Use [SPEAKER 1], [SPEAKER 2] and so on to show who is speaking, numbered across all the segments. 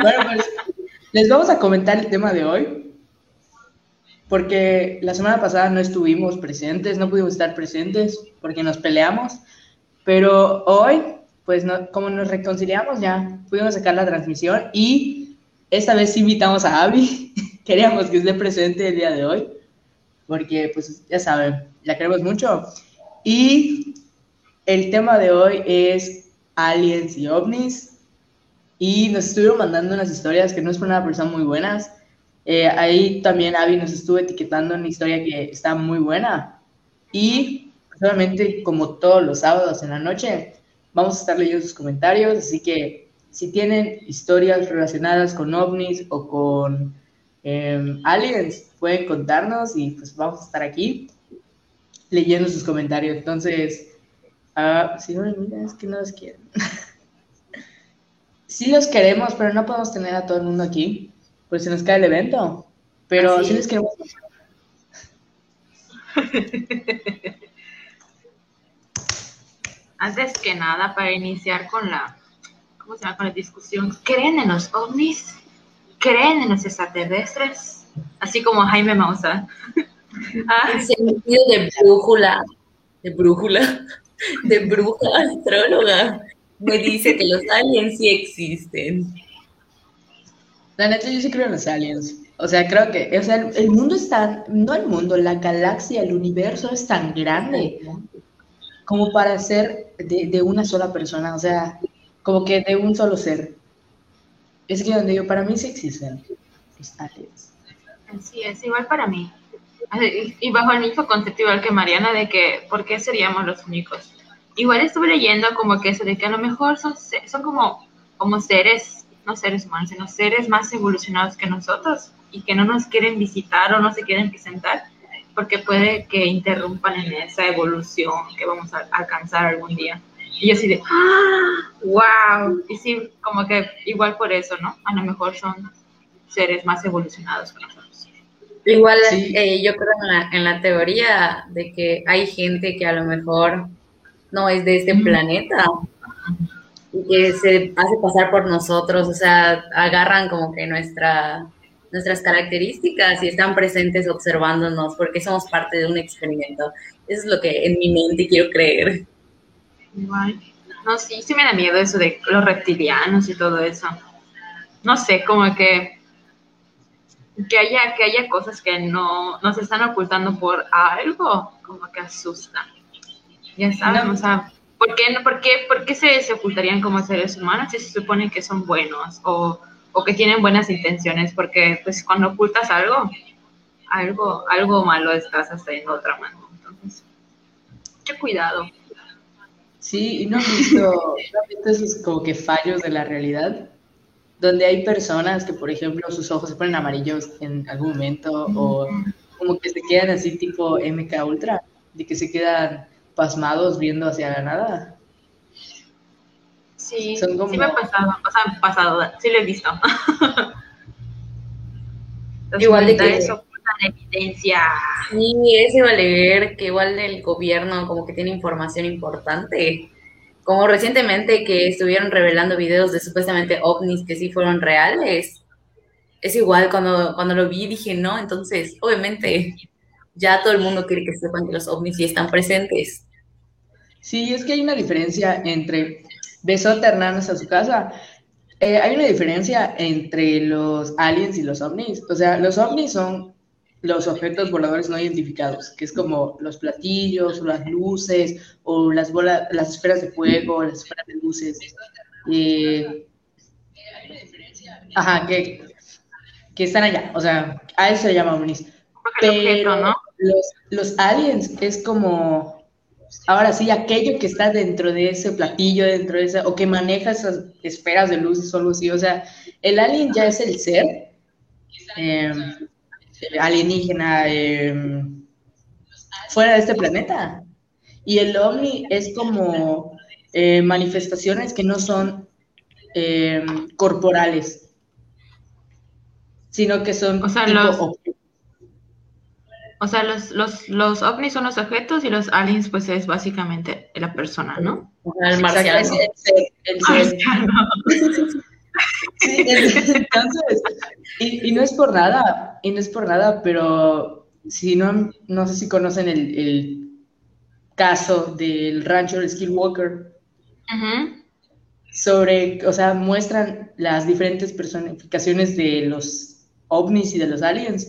[SPEAKER 1] Bueno, pues les vamos a comentar el tema de hoy, porque la semana pasada no estuvimos presentes, no pudimos estar presentes porque nos peleamos, pero hoy, pues como nos reconciliamos ya, pudimos sacar la transmisión y esta vez invitamos a Abby, queríamos que esté presente el día de hoy, porque pues ya saben, la queremos mucho. Y el tema de hoy es aliens y ovnis. Y nos estuvieron mandando unas historias que no es por nada, pero muy buenas. Eh, ahí también Abby nos estuvo etiquetando una historia que está muy buena. Y solamente como todos los sábados en la noche, vamos a estar leyendo sus comentarios. Así que si tienen historias relacionadas con ovnis o con em, aliens, pueden contarnos y pues vamos a estar aquí leyendo sus comentarios. Entonces, Ah, sí, mira, es que no los quieren. sí los queremos, pero no podemos tener a todo el mundo aquí, pues se nos cae el evento. Pero sí les queremos.
[SPEAKER 2] Antes que nada, para iniciar con la, ¿cómo se llama? Con la discusión, ¿creen en los ovnis? ¿Creen en los extraterrestres? Así como Jaime Mausa.
[SPEAKER 3] ah. En sentido de brújula, de brújula de bruja astróloga me dice que los aliens sí existen.
[SPEAKER 1] La neta, yo sí creo en los aliens. O sea, creo que, o sea, el, mundo es tan, no el mundo, la galaxia, el universo es tan grande como para ser de, de una sola persona, o sea, como que de un solo ser. Es que donde yo, para mí sí existen los aliens.
[SPEAKER 2] Así es, igual para mí. Y bajo el mismo concepto igual que Mariana de que, ¿por qué seríamos los únicos? Igual estuve leyendo como que eso de que a lo mejor son, son como, como seres, no seres humanos, sino seres más evolucionados que nosotros y que no nos quieren visitar o no se quieren presentar porque puede que interrumpan en esa evolución que vamos a alcanzar algún día. Y yo así de, ¡ah! ¡Wow! Y sí, como que igual por eso, ¿no? A lo mejor son seres más evolucionados que nosotros.
[SPEAKER 3] Igual eh, yo creo en la, teoría de que hay gente que a lo mejor no es de este planeta y que se hace pasar por nosotros, o sea, agarran como que nuestra, nuestras características y están presentes observándonos porque somos parte de un experimento. Eso es lo que en mi mente quiero creer.
[SPEAKER 2] No, sí, sí me da miedo eso de los reptilianos y todo eso. No sé, como que que haya, que haya cosas que no nos están ocultando por algo, como que asusta. Ya saben, o sea, ¿por qué, por qué, por qué se, se, ocultarían como seres humanos si se supone que son buenos o, o, que tienen buenas intenciones? Porque pues cuando ocultas algo, algo, algo malo estás haciendo otra mano. Entonces, qué cuidado.
[SPEAKER 1] Sí, y no he visto, no visto esos como que fallos de la realidad donde hay personas que, por ejemplo, sus ojos se ponen amarillos en algún momento o como que se quedan así tipo MK Ultra, de que se quedan pasmados viendo hacia la nada.
[SPEAKER 2] Sí, sí me ha pasado, o sea, pasado, sí lo he visto.
[SPEAKER 3] igual de que eso evidencia. Sí, es igual leer que igual el gobierno como que tiene información importante como recientemente que estuvieron revelando videos de supuestamente ovnis que sí fueron reales. Es igual, cuando, cuando lo vi dije, no, entonces, obviamente, ya todo el mundo quiere que sepan que los ovnis sí están presentes.
[SPEAKER 1] Sí, es que hay una diferencia entre Besote Hernández a su casa. Eh, hay una diferencia entre los aliens y los ovnis. O sea, los ovnis son los objetos voladores no identificados, que es como los platillos o las luces o las bolas, las esferas de fuego, las esferas de luces. Eh, ajá, que, que están allá, o sea, a eso se llama ovnis. Pero ¿no? los, los aliens es como, ahora sí, aquello que está dentro de ese platillo, dentro de esa, o que maneja esas esferas de luces o algo así, o sea, el alien ya es el ser. Eh, alienígena em, fuera de este planeta. Y el ovni es como eh, manifestaciones que no son em, corporales, sino que son...
[SPEAKER 2] O sea, los, o sea los, los, los, ovnis son los objetos y los aliens pues es básicamente la persona, ¿no?
[SPEAKER 3] el marciano.
[SPEAKER 1] El, el,
[SPEAKER 3] marciano.
[SPEAKER 1] Sí, Entonces, y, no es por nada, y no es por nada, pero si no, no sé si conocen el, caso del rancho del Skillwalker. Sobre, o sea, muestran las diferentes personificaciones de los ovnis y de los aliens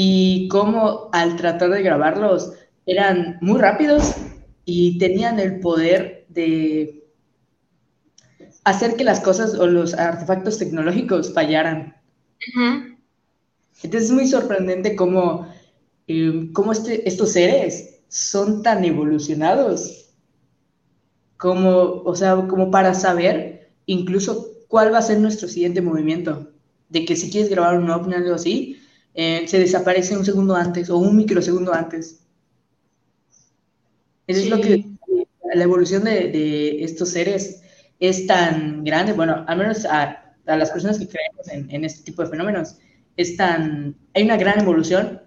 [SPEAKER 1] y cómo al tratar de grabarlos eran muy rápidos y tenían el poder de hacer que las cosas o los artefactos tecnológicos fallaran. Entonces es muy sorprendente cómo, eh, este, estos seres son tan evolucionados como, o sea, como para saber incluso cuál va a ser nuestro siguiente movimiento. De que si quieres grabar un ovni o algo así, eh, se desaparece un segundo antes o un microsegundo antes. Eso es lo que la evolución de, estos seres es tan grande, bueno, al menos a, las personas que creemos en, este tipo de fenómenos, es tan, hay una gran evolución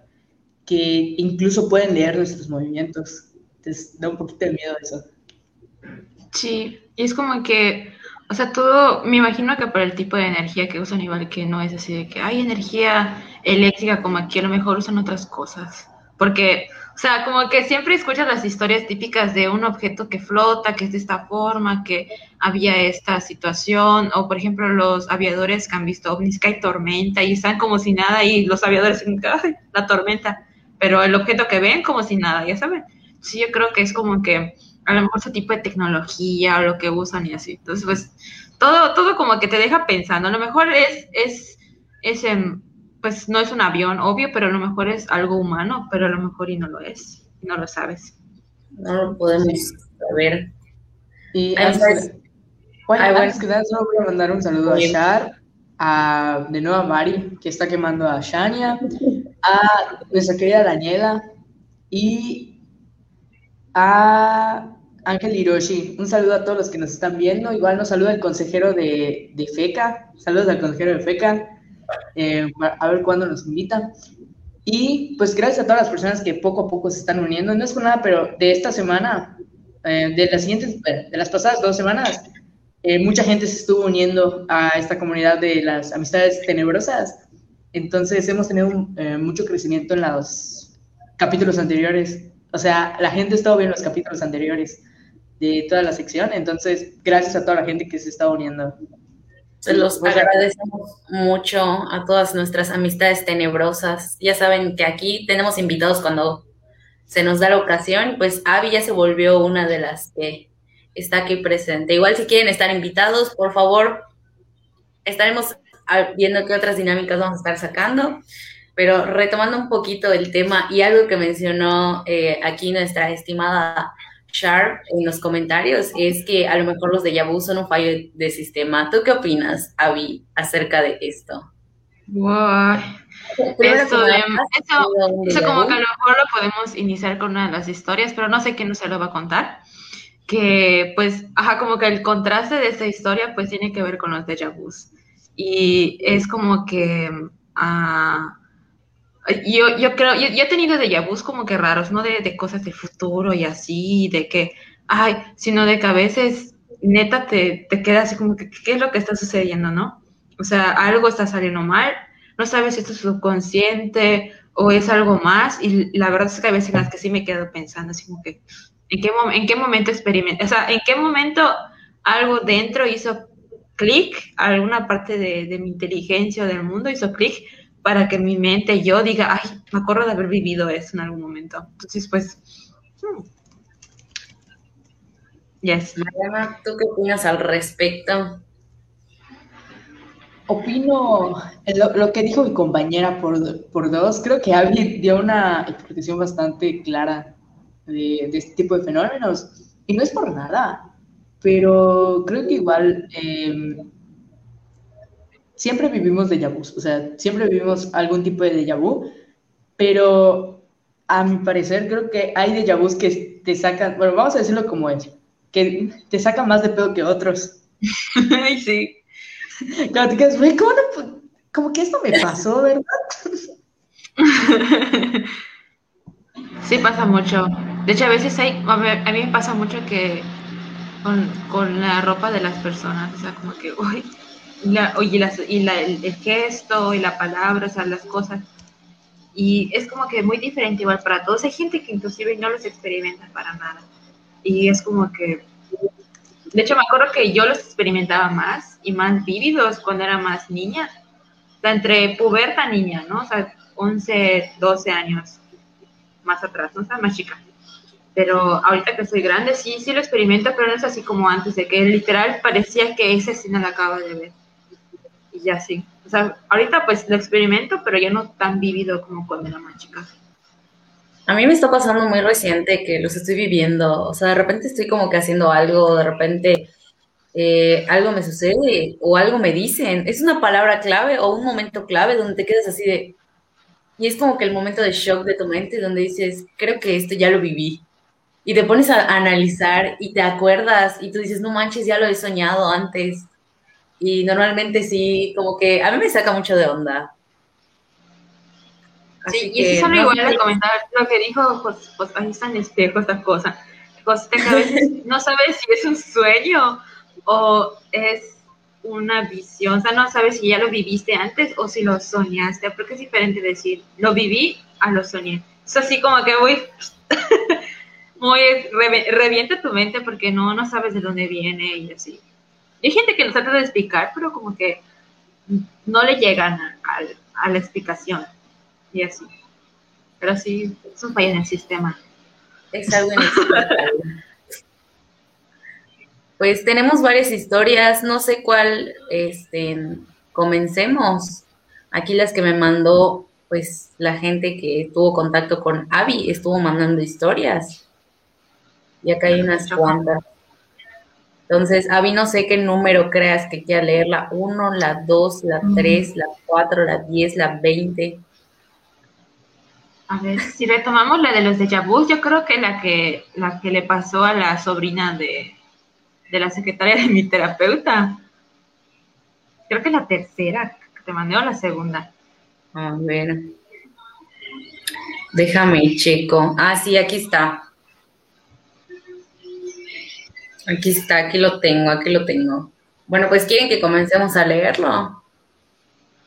[SPEAKER 1] que incluso pueden leer nuestros movimientos. Entonces da un poquito de miedo eso.
[SPEAKER 2] Sí, y es como que, o sea, todo, me imagino que por el tipo de energía que usan, igual que no es así de que hay energía eléctrica, como aquí a lo mejor usan otras cosas. Porque, o sea, como que siempre escuchas las historias típicas de un objeto que flota, que es de esta forma, que había esta situación, o por ejemplo los aviadores que han visto ovnis, que hay tormenta y están como si nada y los aviadores, ¡ay, la tormenta! Pero el objeto que ven como si nada, ya saben. Sí, yo creo que es como que a lo mejor ese tipo de tecnología o lo que usan y así. Entonces, pues, todo, todo como que te deja pensando. A lo mejor es, es, es pues no es un avión, obvio, pero a lo mejor es algo humano, pero a lo mejor y no lo es, no lo sabes.
[SPEAKER 3] No lo podemos saber.
[SPEAKER 1] Y antes, bueno, antes que nada, solo voy a mandar un saludo a Shar, a, de nuevo a Mari, que está quemando a Shania, a nuestra querida Daniela y a Ángel Hiroshi. Un saludo a todos los que nos están viendo. Igual nos saluda el consejero de, de FECA. Saludos al consejero de FECA. Eh, a ver cuándo nos invitan. Y pues gracias a todas las personas que poco a poco se están uniendo. No es por nada, pero de esta semana, eh, de las siguientes, de las pasadas dos semanas, eh, mucha gente se estuvo uniendo a esta comunidad de las amistades tenebrosas. Entonces hemos tenido mucho crecimiento en los capítulos anteriores. O sea, la gente estado viendo los capítulos anteriores de toda la sección. Entonces, gracias a toda la gente que se está uniendo.
[SPEAKER 3] Se los agradecemos mucho a todas nuestras amistades tenebrosas. Ya saben que aquí tenemos invitados cuando se nos da la ocasión. Pues Avi ya se volvió una de las que está aquí presente. Igual si quieren estar invitados, por favor, estaremos viendo qué otras dinámicas vamos a estar sacando. Pero retomando un poquito el tema y algo que mencionó eh, aquí nuestra estimada Sharp en los comentarios es que a lo mejor los de Yabu son un fallo de sistema. ¿Tú qué opinas, Avi, acerca de esto?
[SPEAKER 2] Wow. Eso, eso, como que a lo mejor lo podemos iniciar con una de las historias, pero no sé quién nos se lo va a contar. Que pues, ajá, como que el contraste de esta historia pues tiene que ver con los de Yabus. Y es como que... Uh, yo, yo creo, yo, he tenido de vus como que raros, no de, de, cosas del futuro y así, de que, ay, sino de que a veces neta te, te queda así como que, ¿qué es lo que está sucediendo, no? O sea, algo está saliendo mal, no sabes si esto es subconsciente o es algo más, y la verdad es que a veces en las que sí me quedo pensando, así como que, ¿en qué, en qué momento experimenté? O sea, ¿en qué momento algo dentro hizo clic, alguna parte de, de mi inteligencia o del mundo hizo clic para que mi mente, yo diga, ay, me acuerdo de haber vivido eso en algún momento. Entonces, pues... Hmm.
[SPEAKER 3] Yes. Mariana, ¿tú qué opinas al respecto?
[SPEAKER 1] Opino lo, que dijo mi compañera por, por, dos. Creo que Abby dio una explicación bastante clara de, este tipo de fenómenos. Y no es por nada, pero creo que igual em, siempre vivimos de vu, o sea, siempre vivimos algún tipo de déjà vu, pero a mi parecer creo que hay déjà vus que te sacan, bueno, vamos a decirlo como es, que te sacan más de pedo que otros.
[SPEAKER 2] Ay, sí.
[SPEAKER 1] Claro, te quedas, güey, ¿cómo no? Como que esto me pasó, ¿verdad?
[SPEAKER 2] Sí, pasa mucho. De hecho, a veces hay, a mí me pasa mucho que con, con la ropa de las personas, o sea, como que, uy, la, y, y la, el, gesto y la palabra, o sea, las cosas. Y es como que muy diferente igual para todos. Hay gente que inclusive no los experimenta para nada. Y es como que... De hecho, me acuerdo que yo los experimentaba más y más vívidos cuando era más niña. O sea, entre puberta niña, ¿no? O sea, 11, 12 años más atrás, ¿no? O sea, más chica. Pero ahorita que soy grande, sí, sí lo experimento, pero no es así como antes, de que literal parecía que ese sí no lo acaba de ver. Y ya sí. O sea, ahorita pues lo experimento, pero ya no tan vivido como cuando era más chica.
[SPEAKER 3] A mí me está pasando muy reciente que los estoy viviendo. O sea, de repente estoy como que haciendo algo, de repente eh, algo me sucede o algo me dicen. Es una palabra clave o un momento clave donde te quedas así de... Y es como que el momento de shock de tu mente donde dices, creo que esto ya lo viví y te pones a analizar y te acuerdas y tú dices, no manches, ya lo he soñado antes. Y normalmente sí, como que a mí me saca mucho de onda.
[SPEAKER 2] sí, y eso solo igual de comentar lo que dijo, pues, pues ahí están espejos, estas cosas. Pues que a veces no sabes si es un sueño o es una visión, o sea, no sabes si ya lo viviste antes o si lo soñaste, porque es diferente decir, lo viví a lo soñé. Es así como que voy muy revienta tu mente porque no, no sabes de dónde viene y así. Hay gente que nos trata de explicar, pero como que no le llegan a, la explicación y así. Pero sí, es un fallo en el sistema.
[SPEAKER 3] Es algo Pues tenemos varias historias, no sé cuál este, comencemos. Aquí las que me mandó pues la gente que tuvo contacto con Avi estuvo mandando historias. Y acá hay unas cuantas. Entonces, Avi, no sé qué número creas que quiera leer, la 1, la 2, la 3, la 4, la 10, la 20.
[SPEAKER 2] A ver, si retomamos la de los de Yabuz, yo creo que la que la que le pasó a la sobrina de, de la secretaria de mi terapeuta. Creo que la tercera que te mandé o la segunda.
[SPEAKER 3] A ver. Déjame, checo. Ah, sí, aquí está. Aquí está, aquí lo tengo, aquí lo tengo. Bueno, pues quieren que comencemos a leerlo.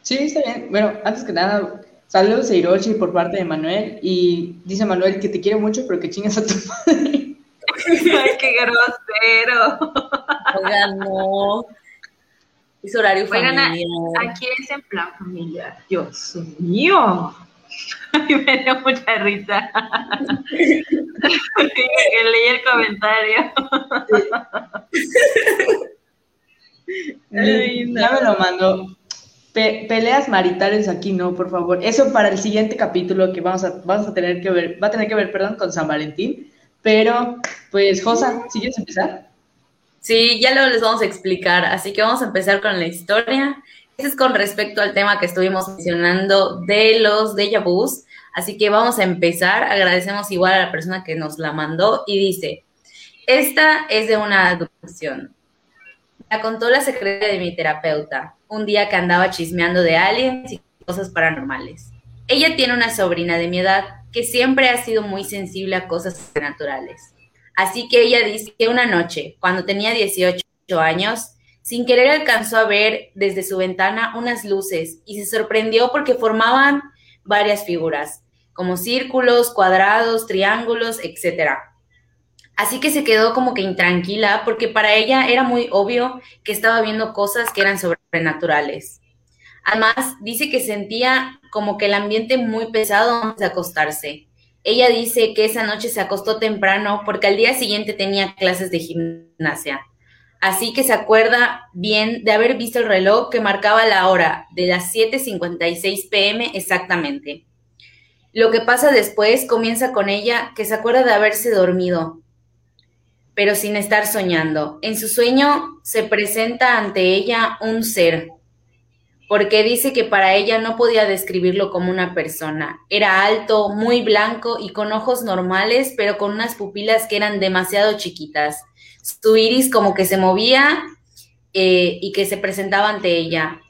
[SPEAKER 1] Sí, está bien. Bueno, antes que nada, saludos a Hiroshi por parte de Manuel. Y dice Manuel que te quiere mucho, pero que chingas a tu madre.
[SPEAKER 2] Ay, qué grosero.
[SPEAKER 3] Oigan, no. Es horario familiar.
[SPEAKER 2] aquí es en plan familiar. Dios mío. Y me dio mucha risa. que leí el comentario.
[SPEAKER 1] Ya me lo mando. peleas maritales aquí no, por favor. Eso para el siguiente capítulo que vamos a, vamos a tener que ver, va a tener que ver, perdón, con San Valentín. Pero, pues, Josa, ¿si quieres empezar?
[SPEAKER 3] Sí, ya lo les vamos a explicar. Así que vamos a empezar con la historia. Es con respecto al tema que estuvimos mencionando de los déjà vus. Así que vamos a empezar. Agradecemos igual a la persona que nos la mandó y dice, esta es de una adopción. La contó la secretaria de mi terapeuta, un día que andaba chismeando de aliens y cosas paranormales. Ella tiene una sobrina de mi edad que siempre ha sido muy sensible a cosas sobrenaturales. Así que ella dice que una noche, cuando tenía 18 años, sin querer alcanzó a ver desde su ventana unas luces y se sorprendió porque formaban varias figuras, como círculos, cuadrados, triángulos, etc. Así que se quedó como que intranquila porque para ella era muy obvio que estaba viendo cosas que eran sobrenaturales. Además, dice que sentía como que el ambiente muy pesado antes de acostarse. Ella dice que esa noche se acostó temprano porque al día siguiente tenía clases de gimnasia. Así que se acuerda bien de haber visto el reloj que marcaba la hora de las 7.56 pm exactamente. Lo que pasa después comienza con ella que se acuerda de haberse dormido, pero sin estar soñando. En su sueño se presenta ante ella un ser, porque dice que para ella no podía describirlo como una persona. Era alto, muy blanco y con ojos normales, pero con unas pupilas que eran demasiado chiquitas su iris como que se movía eh, y que se presentaba ante ella.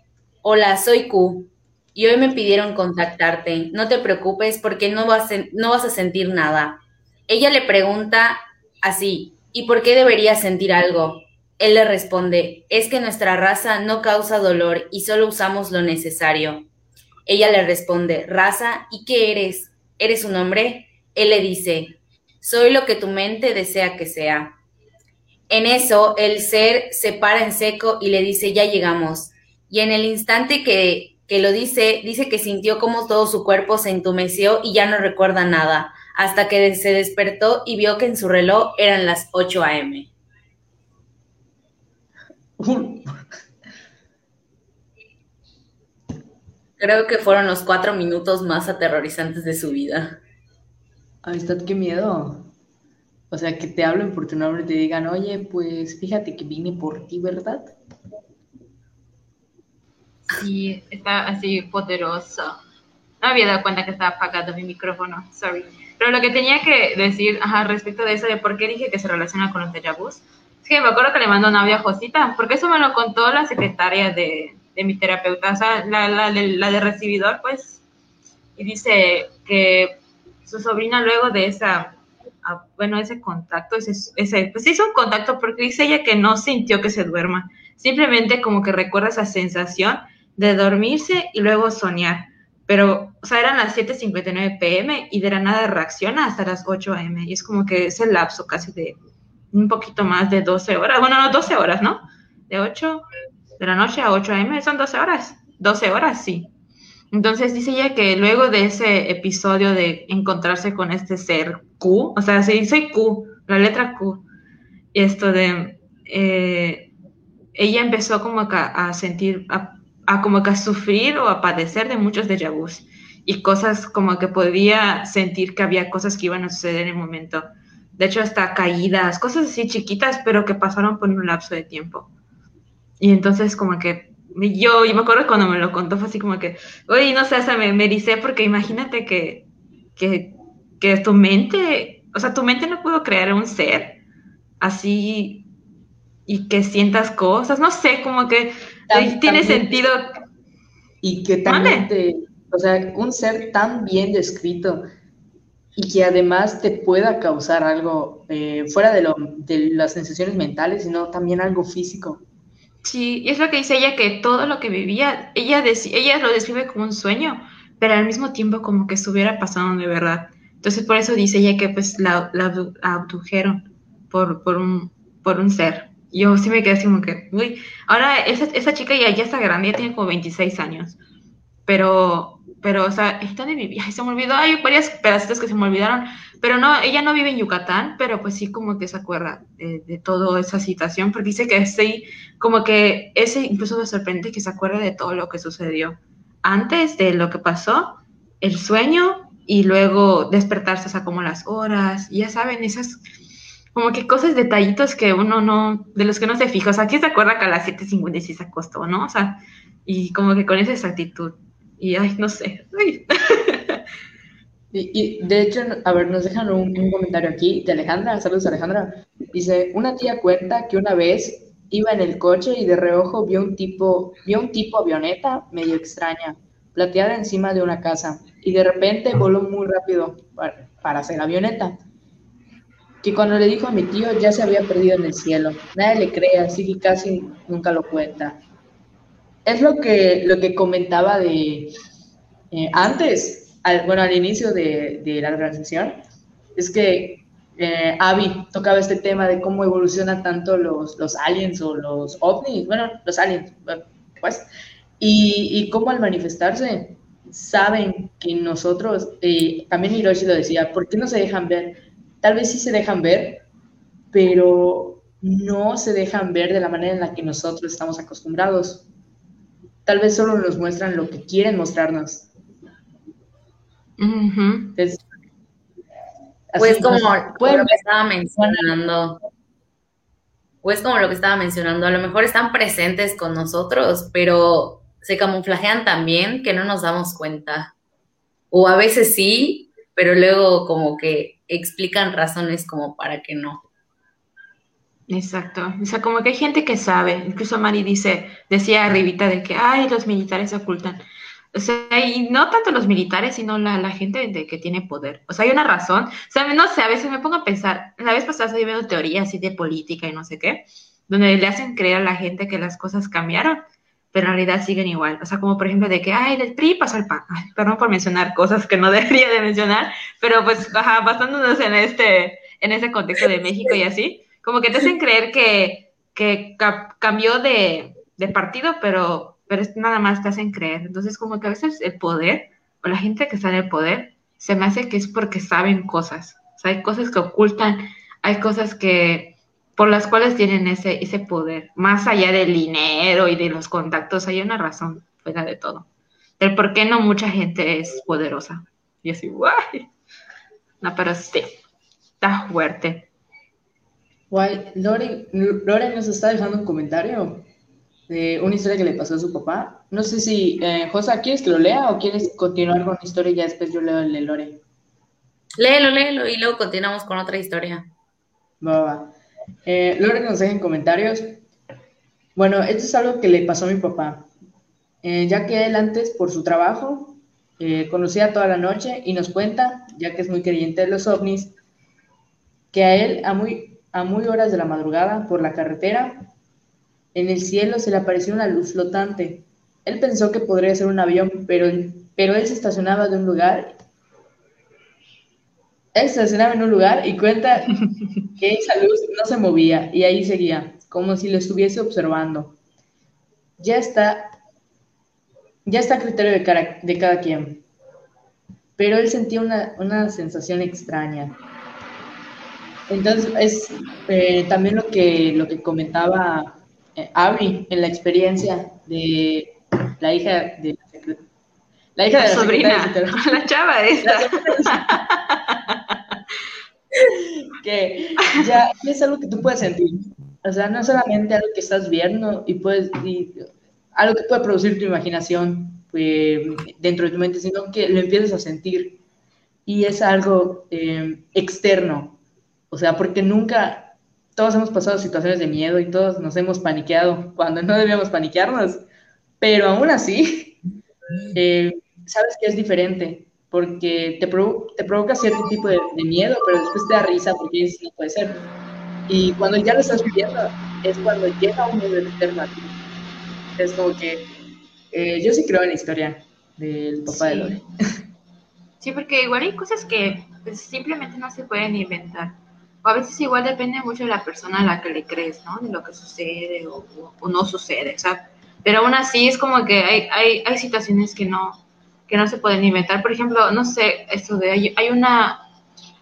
[SPEAKER 3] Hola, soy Q y hoy me pidieron contactarte. No te preocupes porque no vas, a, no vas a sentir nada. Ella le pregunta así, ¿y por qué debería sentir algo? Él le responde, es que nuestra raza no causa dolor y solo usamos lo necesario. Ella le responde, raza, ¿y qué eres? ¿Eres un hombre? Él le dice, soy lo que tu mente desea que sea. En eso, el ser se para en seco y le dice, ya llegamos. Y en el instante que, que lo dice, dice que sintió como todo su cuerpo se entumeció y ya no recuerda nada, hasta que se despertó y vio que en su reloj eran las 8 a.m. Creo que fueron los cuatro minutos más aterrorizantes de su vida.
[SPEAKER 1] Amistad, qué miedo. O sea, que te hablen por tu nombre y te digan, oye, pues fíjate que vine por ti, ¿verdad?
[SPEAKER 2] Sí, está así poderoso. No había dado cuenta que estaba apagado mi micrófono, sorry. Pero lo que tenía que decir respecto de eso, de por qué dije que se relaciona con los déjà vus, es que me acuerdo que le mandó una Josita, porque eso me lo contó la secretaria de, de mi terapeuta, o sea, la, la, de recibidor, pues, y dice que su sobrina luego de esa, bueno, ese contacto, ese, ese, pues hizo un contacto porque dice ella que no sintió que se duerma, simplemente como que recuerda esa sensación de dormirse y luego soñar. Pero, o sea, eran las 7.59 pm y de la nada reacciona hasta las 8 am. Y es como que es el lapso casi de un poquito más de 12 horas. Bueno, no, 12 horas, ¿no? De 8 de la noche a 8 am son 12 horas. 12 horas, sí. Entonces dice ella que luego de ese episodio de encontrarse con este ser Q, o sea, se dice Q, la letra Q, y esto de, eh, ella empezó como a, sentir, a a como que a sufrir o a padecer de muchos déjà vus y cosas como que podía sentir que había cosas que iban a suceder en el momento. De hecho, hasta caídas, cosas así chiquitas, pero que pasaron por un lapso de tiempo. Y entonces como que yo, yo me acuerdo cuando me lo contó, fue así como que, uy, no sé, me, me dice porque imagínate que, que, que tu mente, o sea, tu mente no pudo crear un ser así y que sientas cosas, no sé, como que tiene sentido.
[SPEAKER 1] Y que también te, o sea, un ser tan bien descrito y que además te pueda causar algo eh, fuera de, lo, de las sensaciones mentales, sino también algo físico.
[SPEAKER 2] Sí, y es lo que dice ella, que todo lo que vivía, ella, ella lo describe como un sueño, pero al mismo tiempo como que estuviera pasando de verdad. Entonces por eso dice ella que pues la, la abdujeron por, por, un, por un ser yo sí me quedé así como que, uy, ahora esa, esa chica ya, ya está grande, ya tiene como 26 años, pero, pero, o sea, está de se me olvidó, hay varias pedacitos que se me olvidaron, pero no, ella no vive en Yucatán, pero pues sí como que se acuerda de, de toda esa situación, porque dice que sí, como que ese incluso me sorprende que se acuerde de todo lo que sucedió antes de lo que pasó, el sueño y luego despertarse, o sea, como las horas, ya saben, esas como que cosas, detallitos que uno no, de los que no se fija. O sea, aquí se acuerda que a las 7.56 se acostó, ¿no? O sea, y como que con esa exactitud. Y, ay, no sé.
[SPEAKER 1] Y, de hecho, a ver, nos dejan un, comentario aquí de Alejandra. Saludos, Alejandra. Dice, una tía cuenta que una vez iba en el coche y de reojo vio un tipo, vio un tipo avioneta medio extraña, plateada encima de una casa. Y de repente voló muy rápido para, para hacer avioneta que cuando le dijo a mi tío ya se había perdido en el cielo. Nadie le cree, así que casi nunca lo cuenta. Es lo que, lo que comentaba de eh, antes, bueno, al inicio de, la organización, es que eh, Avi tocaba este tema de cómo evolucionan tanto los, los aliens o los ovnis, bueno, los aliens, pues, y, y cómo al manifestarse saben que nosotros, eh, también Hiroshi lo decía, ¿por qué no se dejan ver? tal vez sí se dejan ver, pero no se dejan ver de la manera en la que nosotros estamos acostumbrados. Tal vez solo nos muestran lo que quieren mostrarnos.
[SPEAKER 3] pues como, como lo que estaba mencionando. Pues como lo que estaba mencionando, a lo mejor están presentes con nosotros, pero se camuflajean también que no nos damos cuenta. O a veces sí, pero luego como que explican razones como para que no.
[SPEAKER 2] Exacto. O sea, como que hay gente que sabe. Incluso Mari dice, decía arribita de que, ay, los militares se ocultan. O sea, y no tanto los militares, sino la, la gente de que tiene poder. O sea, hay una razón. O sea, no sé, a veces me pongo a pensar, la vez pasada estoy viendo teorías así de política y no sé qué. donde le hacen creer a la gente que las cosas cambiaron, pero en realidad siguen igual. O sea, como por ejemplo de que, ay, del PRI pasó el PAN. perdón por mencionar cosas que no debería de mencionar, pero pues basándonos en este, en ese contexto de México y así, como que te hacen creer que, que cambió de, de partido, pero, pero nada más te hacen creer. Entonces, como que a veces el poder, o la gente que está en el poder, se me hace que es porque saben cosas. O sea, hay cosas que ocultan, hay cosas que por las cuales tienen ese, ese poder. Más allá del dinero y de los contactos, hay una razón fuera de todo. El por qué no mucha gente es poderosa. Y así, guay. No, pero sí, está fuerte.
[SPEAKER 1] Guay, Lore, Lore nos está dejando un comentario de una historia que le pasó a su papá. No sé si, eh, Josa, ¿quieres que lo lea o quieres continuar con la historia y ya después yo leo el de Lore?
[SPEAKER 3] Léelo, léelo y luego continuamos con otra historia.
[SPEAKER 1] Va, va. Eh, Lore nos deja en comentarios. Bueno, esto es algo que le pasó a mi papá, eh, ya que él antes, por su trabajo, eh, conocía toda la noche y nos cuenta, ya que es muy creyente de los ovnis, que a él, a muy, a muy horas de la madrugada, por la carretera, en el cielo se le apareció una luz flotante. Él pensó que podría ser un avión, pero, pero él se estacionaba de un lugar. Él se estacionaba en un lugar y cuenta que esa luz no se movía y ahí seguía, como si lo estuviese observando. Ya está, ya está a criterio de cada, de cada quien. Pero él sentía una, una sensación extraña. Entonces, es eh, también lo que, lo que comentaba eh, Abby en la experiencia de la hija de
[SPEAKER 2] la hija de la, sobrina, la chava esta.
[SPEAKER 1] que ya es algo que tú puedes sentir. O sea, no solamente algo que estás viendo y puedes, y algo que puede producir tu imaginación pues, dentro de tu mente, sino que lo empiezas a sentir. Y es algo eh, externo. O sea, porque nunca todos hemos pasado situaciones de miedo y todos nos hemos paniqueado cuando no debíamos paniquearnos, pero aún así, eh, sabes que es diferente, porque te, te provoca cierto tipo de, miedo, pero después te da risa porque dices, no puede ser. Y cuando ya lo estás viviendo, es cuando llega un miedo externo a ti. Es como que eh, yo sí creo en la historia del papá de Lore.
[SPEAKER 2] Sí, porque igual hay cosas que pues, simplemente no se pueden inventar a veces igual depende mucho de la persona a la que le crees, ¿no? De lo que sucede o, no sucede, ¿sabes? Pero aún así es como que hay, hay, hay, situaciones que no, que no se pueden inventar. Por ejemplo, no sé, esto de, hay, hay una,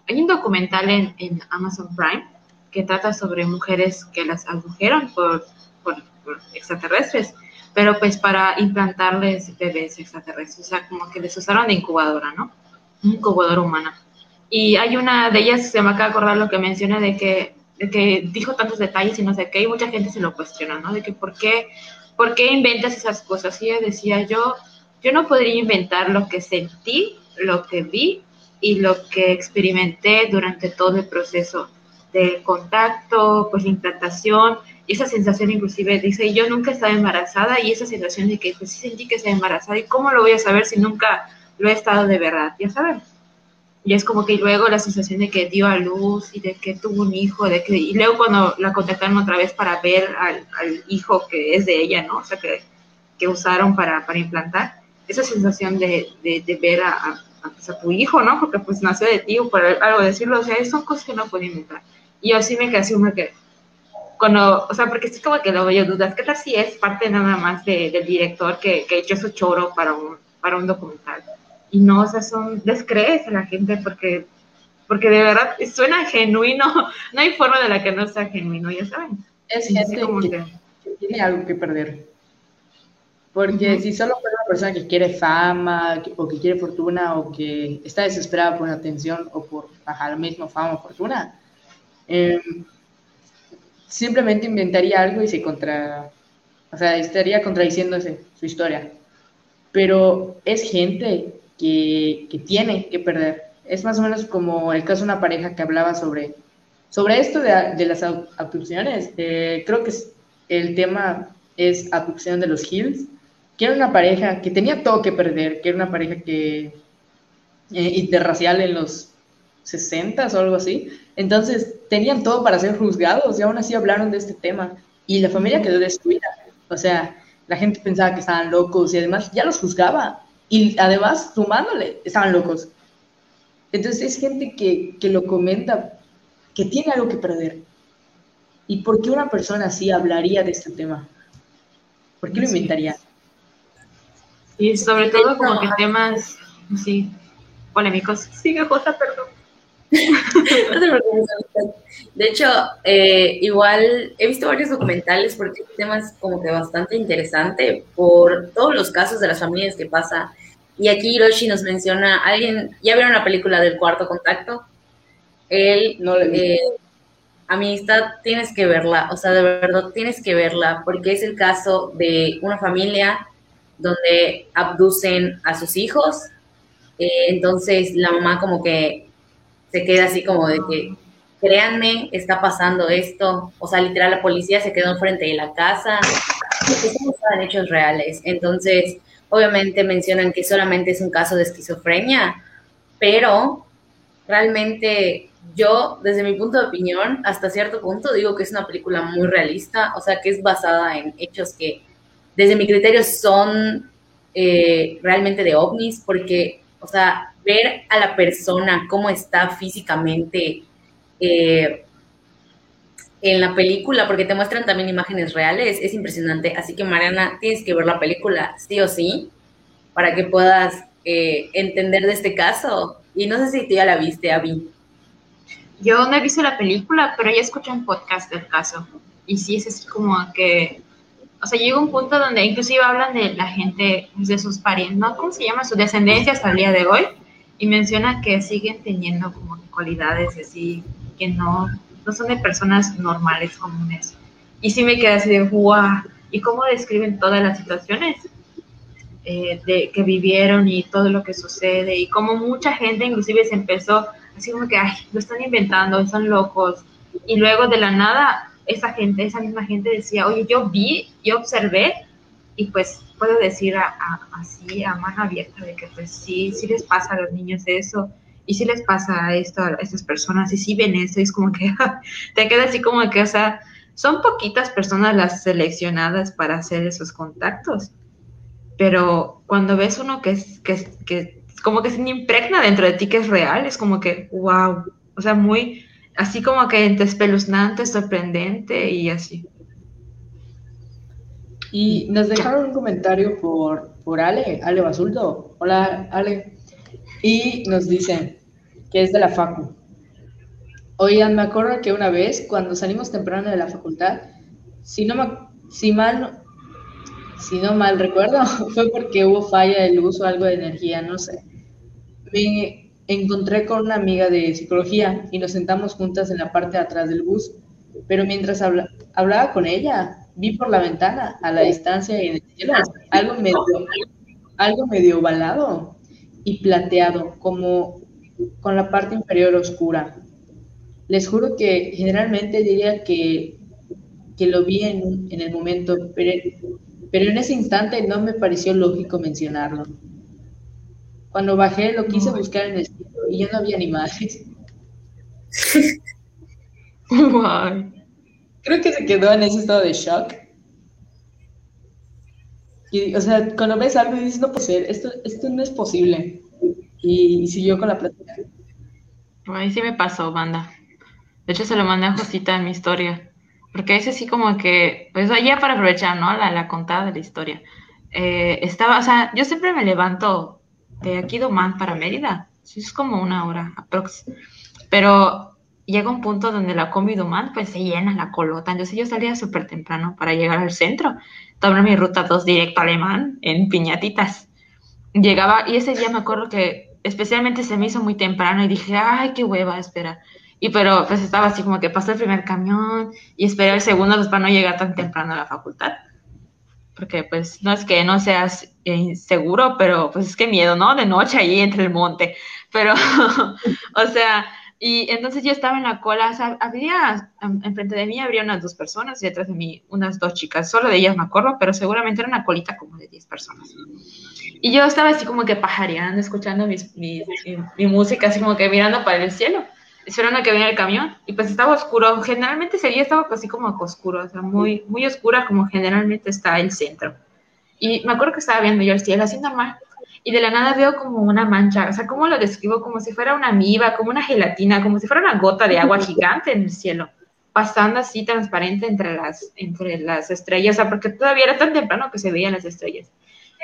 [SPEAKER 2] hay un documental en, en, Amazon Prime que trata sobre mujeres que las agujeron por, por, extraterrestres, pero pues para implantarles bebés extraterrestres, o sea, como que les usaron de incubadora, ¿no? Incubadora humana. Y hay una de ellas, se me acaba de acordar lo que menciona de que, de que dijo tantos detalles y no sé qué, y mucha gente se lo cuestiona, ¿no? De que por qué, por qué inventas esas cosas. Y ella decía, yo, yo no podría inventar lo que sentí, lo que vi y lo que experimenté durante todo el proceso del contacto, pues implantación, y esa sensación inclusive, dice, yo nunca estaba embarazada y esa sensación de que pues sí sentí que estaba embarazada y cómo lo voy a saber si nunca lo he estado de verdad, ya saben. Y es como que luego la sensación de que dio a luz y de que tuvo un hijo, de que, y luego cuando la contactaron otra vez para ver al, hijo que es de ella, ¿no? O sea, que, que usaron para, para implantar, esa sensación de, de, ver a, pues, a, tu hijo, ¿no? Porque pues nació de ti o por algo decirlo, o sea, son cosas que no pueden inventar. Y yo sí me quedé así como que, cuando, o sea, porque es como que lo veo dudas, ¿qué tal si es parte nada más de, del director que, que hecho su choro para un, para un documental? Y no, o sea, son, les crees a la gente porque, porque de verdad suena genuino, no hay forma de la que no sea genuino, ya saben.
[SPEAKER 1] Es gente que, tiene algo que perder. Porque si solo fuera una persona que quiere fama, o que quiere fortuna, o que está desesperada por atención, o por bajar lo mismo fama o fortuna, em, simplemente inventaría algo y se contra, o sea, estaría contradiciéndose su historia. Pero es gente que, tiene que perder. Es más o menos como el caso de una pareja que hablaba sobre, sobre esto de, las abducciones. Eh, creo que el tema es abducción de los Hills, que era una pareja que tenía todo que perder, que era una pareja que eh, interracial en los 60 o algo así. Entonces tenían todo para ser juzgados y aún así hablaron de este tema. y la familia quedó destruida. O sea, la gente pensaba que estaban locos y además ya los juzgaba. Y además, sumándole, estaban locos. Entonces es gente que, que lo comenta, que tiene algo que perder. ¿Y por qué una persona así hablaría de este tema? ¿Por qué lo inventaría?
[SPEAKER 2] Y sobre todo como que temas, sí, polémicos. Sigue Jota, perdón.
[SPEAKER 3] de hecho, eh, igual he visto varios documentales porque el tema es como que bastante interesante por todos los casos de las familias que pasa. Y aquí Hiroshi nos menciona, alguien, ¿ya vieron la película del cuarto contacto? Él, no le eh, amistad, tienes que verla, o sea, de verdad tienes que verla porque es el caso de una familia donde abducen a sus hijos. Eh, entonces la mamá como que se queda así como de que, créanme, está pasando esto. O sea, literal, la policía se quedó enfrente de la casa. Son hechos reales. Entonces, obviamente mencionan que solamente es un caso de esquizofrenia, pero realmente yo, desde mi punto de opinión, hasta cierto punto digo que es una película muy realista, o sea, que es basada en hechos que, desde mi criterio, son eh, realmente de ovnis, porque, o sea, ver a la persona cómo está físicamente eh, en la película, porque te muestran también imágenes reales, es impresionante. Así que Mariana, tienes que ver la película sí o sí para que puedas eh, entender de este caso. Y no sé si tú ya la viste, Avi.
[SPEAKER 2] Yo no he visto la película, pero ya escuché un podcast del caso. Y sí es así como que, o sea, llega un punto donde inclusive hablan de la gente, de sus parientes, ¿no? ¿Cómo se llama? Su descendencia hasta el día de hoy y menciona que siguen teniendo como cualidades así que no, no son de personas normales, comunes. Y sí me queda así de, guau, ¿y cómo describen todas las situaciones eh, de, que vivieron y todo lo que sucede? Y cómo mucha gente inclusive se empezó así como que, ay, lo están inventando, están locos. Y luego de la nada, esa gente, esa misma gente decía, oye, yo vi, yo observé y pues puedo decir así a mano abierta de que pues sí, sí les pasa a los niños eso y sí les pasa esto a estas personas y sí ven eso y es como que te queda así como que, o sea, son poquitas personas las seleccionadas para hacer esos contactos, pero cuando ves uno que es, que, que como que se impregna dentro de ti que es real, es como que, wow, o sea, muy, así como que espeluznante, sorprendente y así.
[SPEAKER 1] Y nos dejaron un comentario por, por Ale, Ale Basulto. Hola, Ale. Y nos dicen que es de la Facu. Oigan, me acuerdo que una vez, cuando salimos temprano de la facultad, si no, si mal, si no mal recuerdo, fue porque hubo falla de luz o algo de energía, no sé. Me encontré con una amiga de psicología y nos sentamos juntas en la parte de atrás del bus, pero mientras hablaba con ella, vi por la ventana, a la distancia y en el cielo, algo medio, algo medio ovalado y plateado, como con la parte inferior oscura. Les juro que generalmente diría que, que lo vi en, en el momento, pero, pero en ese instante no me pareció lógico mencionarlo. Cuando bajé lo quise buscar en el cielo y ya no había ni más. creo que se quedó en ese estado de shock. Y, o sea, cuando ves algo y dices, no puede ser, esto, esto no es posible. Y, siguió con la plática.
[SPEAKER 2] Ahí sí me pasó, banda. De hecho, se lo mandé a Josita en mi historia. Porque es así como que, pues ya para aprovechar, ¿no? La, la contada de la historia. Eh, estaba, o sea, yo siempre me levanto de aquí de Oman para Mérida. Es como una hora aprox. Pero llega un punto donde la combi Dumont pues se llena la colota. Entonces yo salía súper temprano para llegar al centro, tomar mi ruta 2 directo Alemán en piñatitas. Llegaba y ese día me acuerdo que especialmente se me hizo muy temprano y dije, ay, qué hueva, espera. Y pero pues estaba así como que pasó el primer camión y esperé el segundo pues, para no llegar tan temprano a la facultad. Porque pues no es que no seas inseguro, pero pues es que miedo, ¿no? De noche ahí entre el monte. Pero, o sea, y entonces yo estaba en la cola, o sea, había, enfrente de mí habría unas dos personas y detrás de mí unas dos chicas, solo de ellas me acuerdo, pero seguramente era una colita como de 10 personas. Y yo estaba así como que pajareando, escuchando mi, mi, música, así como que mirando para el cielo. esperando que viniera el camión, y pues estaba oscuro. Generalmente ese día estaba así como oscuro, o sea, muy, muy oscura como generalmente está el centro. Y me acuerdo que estaba viendo yo el cielo así normal, y de la nada veo como una mancha, o sea, ¿cómo lo describo? Como si fuera una amiba, como una gelatina, como si fuera una gota de agua gigante en el cielo, pasando así transparente entre las, entre las estrellas, o sea, porque todavía era tan temprano que se veían las estrellas.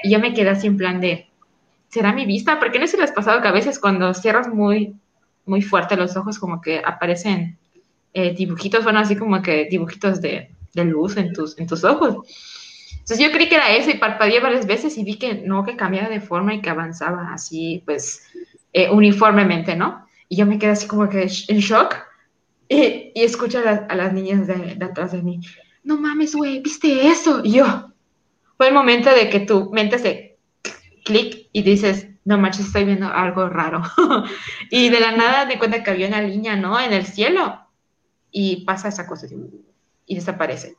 [SPEAKER 2] Y yo me quedé así en plan de, ¿será mi vista? Porque no se les ha pasado que a veces cuando cierras muy, muy fuerte los ojos, como que aparecen eh, dibujitos, bueno, así como que dibujitos de, de, luz en tus, en tus ojos. Entonces yo creí que era eso y parpadeé varias veces y vi que no, que cambiaba de forma y que avanzaba así, pues, eh, uniformemente, ¿no? Y yo me quedé así como que en shock y, y escucho a, las niñas de, de, atrás de mí, no mames, güey, ¿viste eso? Y yo, fue el momento de que tu mente se clic y dices, no manches, estoy viendo algo raro. y de la nada te cuenta que había una línea, ¿no? En el cielo. Y pasa esa cosa y desaparece.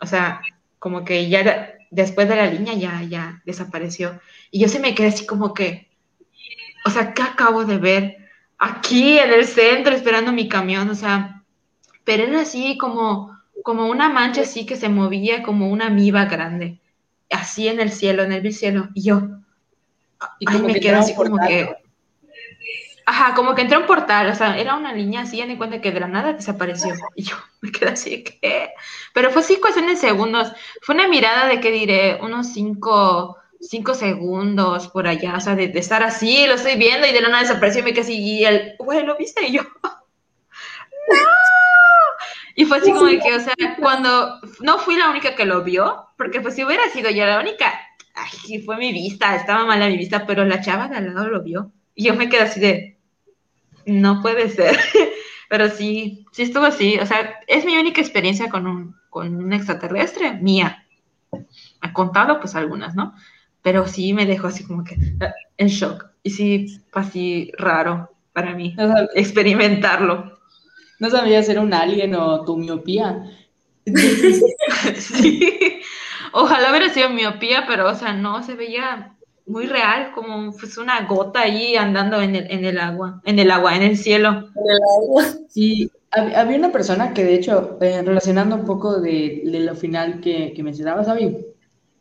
[SPEAKER 2] O sea, como que ya después de la línea ya, ya desapareció. Y yo se me quedé así como que, o sea, ¿qué acabo de ver? Aquí en el centro esperando mi camión, o sea, pero era así como, como una mancha así que se movía como una amiba grande, así en el cielo, en el cielo. Y yo, y como me quedé así como que... Ajá, como que entró un portal, o sea, era una niña así, ya me cuenta que de la nada desapareció. Y yo me quedé así, que Pero fue así cuestión de segundos. Fue una mirada de, que diré? Unos cinco, cinco segundos por allá, o sea, de, estar así, lo estoy viendo y de la nada desapareció y me quedé así, y él, güey, ¿lo viste? Y yo, ¡no! Y fue así como que, o sea, cuando no fui la única que lo vio, porque pues si hubiera sido yo la única, ay, fue mi vista, estaba mala mi vista, pero la chava de al lado lo vio. Y yo me quedé así de, no puede ser. pero sí, sí estuvo así. O sea, es mi única experiencia con un, con un extraterrestre, mía. Ha contado pues algunas, ¿no? Pero sí me dejó así como que ah, en shock. Y sí, así raro para mí experimentarlo.
[SPEAKER 1] No sabía si era un alien o tu miopía.
[SPEAKER 2] sí. Ojalá hubiera sido miopía, pero, o sea, no, se veía muy real, como pues una gota ahí andando en el, en el agua, en el agua, en el cielo. En el
[SPEAKER 1] agua. Sí, había una persona que, de hecho, eh, relacionando un poco de, lo final que, que mencionabas, David,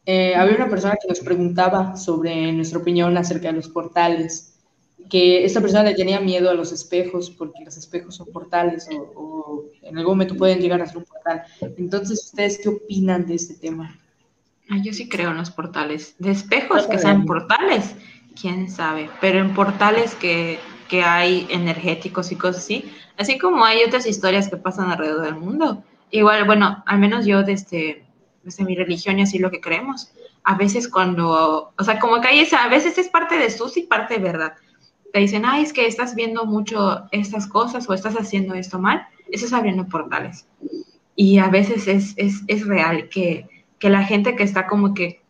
[SPEAKER 1] eh, había una persona que nos preguntaba sobre nuestra opinión acerca de los portales, que esta persona le tenía miedo a los espejos porque los espejos son portales o, o en algún momento pueden llegar a ser un portal. Entonces, ¿ustedes qué opinan de este tema?
[SPEAKER 2] Yo sí creo en los portales. De espejos que sean portales, quién sabe. Pero en portales que, que hay energéticos y cosas así, así como hay otras historias que pasan alrededor del mundo. Igual, bueno, al menos yo desde, desde mi religión y así lo que creemos, a veces cuando, o sea, como que hay esa, a veces es parte de sus y parte de verdad. Te dicen, ay, es que estás viendo mucho estas cosas o estás haciendo esto mal, eso es abriendo portales. Y a veces es, es, es real que que la gente que está como que,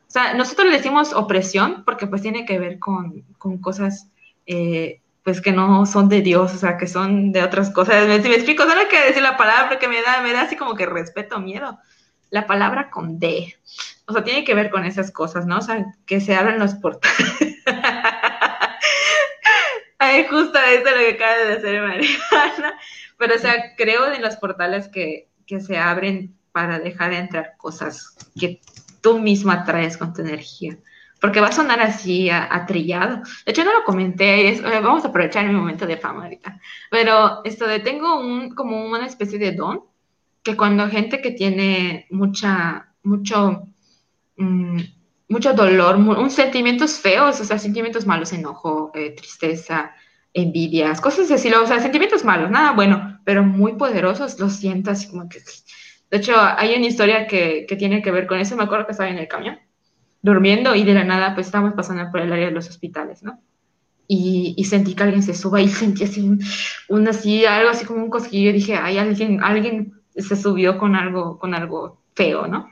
[SPEAKER 2] o sea, nosotros le decimos opresión porque pues tiene que ver con, con cosas eh, pues que no son de Dios, o sea, que son de otras cosas. Si me explico, solo que decir la palabra porque me da, me da así como que respeto, miedo. La palabra con D, o sea, tiene que ver con esas cosas, ¿no? O sea, que se abren los portales. Ay, justo eso es lo que acaba de hacer Mariana. Pero, o sea, creo en los portales que, que se abren para dejar de entrar cosas que tú misma traes con tu energía. Porque va a sonar así atrillado. De hecho, no lo comenté, es, eh, vamos a aprovechar mi momento de fama ahorita. Pero esto de tengo un, como una especie de don, que cuando gente que tiene mucha, mucho, mm, mucho dolor, un sentimientos feos, o sea, sentimientos malos, enojo, eh, tristeza, envidias, cosas así, o sea, sentimientos malos, nada bueno, pero muy poderosos, los siento así como que de hecho, hay una historia que, que, tiene que ver con eso. Me acuerdo que estaba en el camión, durmiendo, y de la nada, pues estábamos pasando por el área de los hospitales, ¿no? Y, y sentí que alguien se suba y sentí así, un, así, algo así como un cosquillo. Y dije, ay, alguien, alguien se subió con algo, con algo feo, ¿no?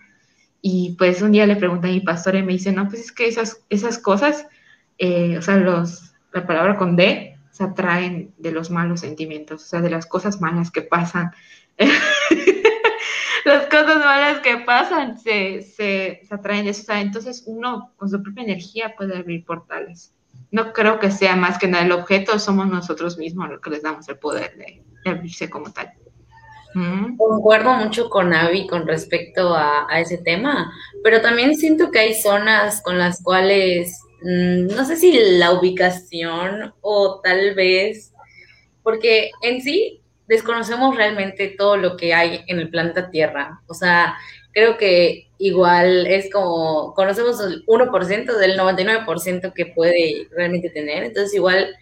[SPEAKER 2] Y pues un día le pregunté a mi pastor y me dice, no, pues es que esas, esas cosas, eh, o sea, los, la palabra con D, se atraen de los malos sentimientos, o sea, de las cosas malas que pasan. las cosas malas que pasan se, se, se atraen de eso. entonces uno con su propia energía puede abrir portales. no creo que sea más que nada el objeto, somos nosotros mismos los que les damos el poder de, abrirse como tal.
[SPEAKER 3] Concuerdo mucho con Avi con respecto a, ese tema, pero también siento que hay zonas con las cuales, mm, no sé si la ubicación o tal vez, porque en sí desconocemos realmente todo lo que hay en el planeta Tierra. O sea, creo que igual es como, conocemos el 1% del 99% que puede realmente tener. Entonces, igual,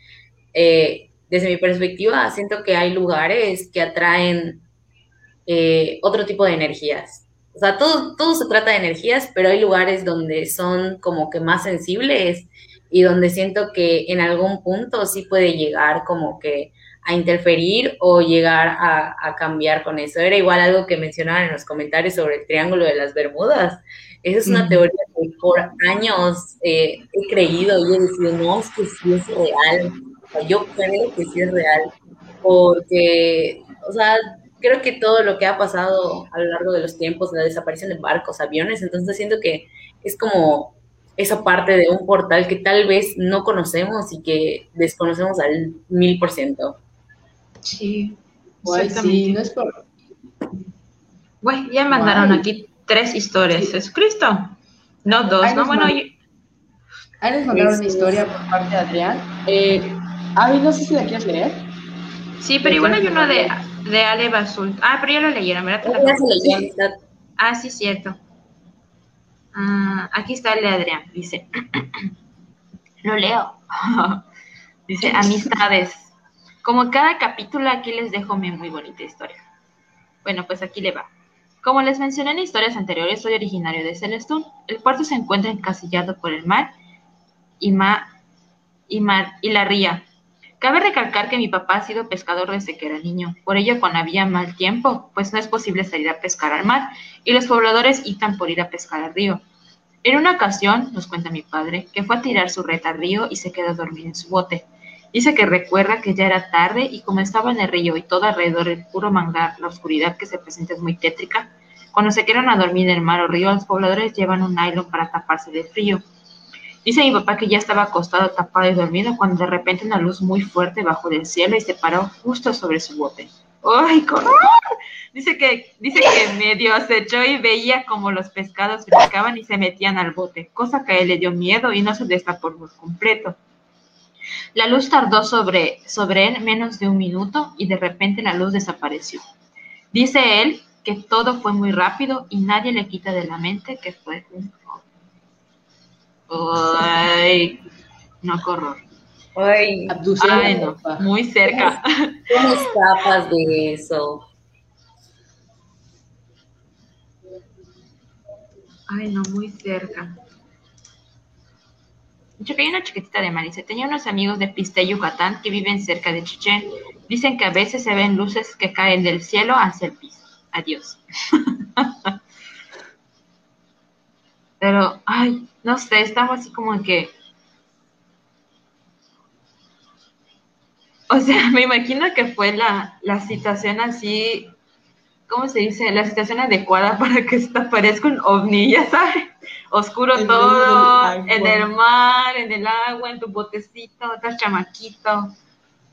[SPEAKER 3] eh, desde mi perspectiva, siento que hay lugares que atraen eh, otro tipo de energías. O sea, todo, todo se trata de energías, pero hay lugares donde son como que más sensibles y donde siento que en algún punto sí puede llegar como que a interferir o llegar a, cambiar con eso. Era igual algo que mencionaban en los comentarios sobre el Triángulo de las Bermudas. Esa es una teoría que por años eh, he creído y he decidido, no, es que sí es real. yo creo que sí es real. Porque, o sea, creo que todo lo que ha pasado a lo largo de los tiempos, la desaparición de barcos, aviones, entonces siento que es como esa parte de un portal que tal vez no conocemos y que desconocemos al mil por ciento.
[SPEAKER 2] Sí. sí, no es por... Bueno, ya mandaron aquí tres historias. Jesucristo. No dos, no, bueno.
[SPEAKER 1] Ahí les mandaron una historia por parte de Adrián. Eh, Avi, no sé si la quieres leer.
[SPEAKER 2] Sí, pero igual hay uno de, de Ale Basul. Ah, pero ya lo leyeron, ¿verdad? Ah, sí, cierto. Ah, aquí está el de Adrián. Dice, lo leo. Dice, amistades. Como cada capítulo, aquí les dejo mi muy bonita historia. Bueno, pues aquí le va. Como les mencioné en historias anteriores, soy originario de Celestún. El puerto se encuentra encasillado por el mar y, mar, y, mar, y la ría. Cabe recalcar que mi papá ha sido pescador desde que era niño. Por ello, cuando había mal tiempo, pues no es posible salir a pescar al mar y los pobladores iban por ir a pescar al río. En una ocasión, nos cuenta mi padre, que fue a tirar su red al río y se quedó a dormir en su bote. Dice que recuerda que ya era tarde y como estaba en el río y todo alrededor el puro manglar, la oscuridad que se presenta es muy tétrica, cuando se quedan a dormir en el mar o río, los pobladores llevan un nylon para taparse del frío. Dice mi papá que ya estaba acostado, tapado y dormido, cuando de repente una luz muy fuerte bajó del cielo y se paró justo sobre su bote. ¡Ay, corre! Dice que, dice que medio echó y veía como los pescados brincaban y se metían al bote, cosa que a él le dio miedo y no se destapó por completo. La luz tardó sobre, sobre él menos de un minuto y de repente la luz desapareció. Dice él que todo fue muy rápido y nadie le quita de la mente que fue un Ay, no corro.
[SPEAKER 3] Ay,
[SPEAKER 2] Ay no, muy cerca.
[SPEAKER 3] ¿Cómo escapas de eso?
[SPEAKER 2] Ay, no, muy cerca. Yo una chiquitita de Marice. Tenía unos amigos de Piste, Yucatán, que viven cerca de Chichén. Dicen que a veces se ven luces que caen del cielo hacia el piso. Adiós. Pero, ay, no sé, estaba así como que... O sea, me imagino que fue la, la situación así ¿cómo se dice? La situación adecuada para que esto parezca un ovni, ya sabes, oscuro todo, en el mar, en el agua, en tu botecito, estás chamaquito,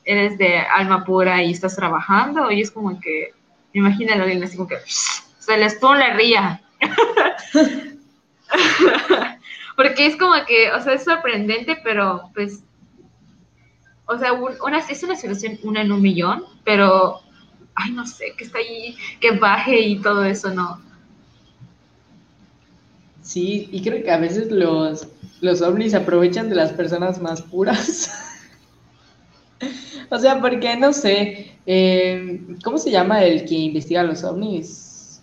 [SPEAKER 2] eres de alma pura y estás trabajando, y es como que, imagínalo bien, así como que se les pone la ría. Porque es como que, o sea, es sorprendente, pero pues, o sea, una, es una situación una en un millón, pero ay, no sé, que está ahí, que baje y todo eso, no.
[SPEAKER 1] Sí, y creo que a veces los, los ovnis aprovechan de las personas más puras. o sea, porque no sé, eh, ¿cómo se llama el que investiga los ovnis?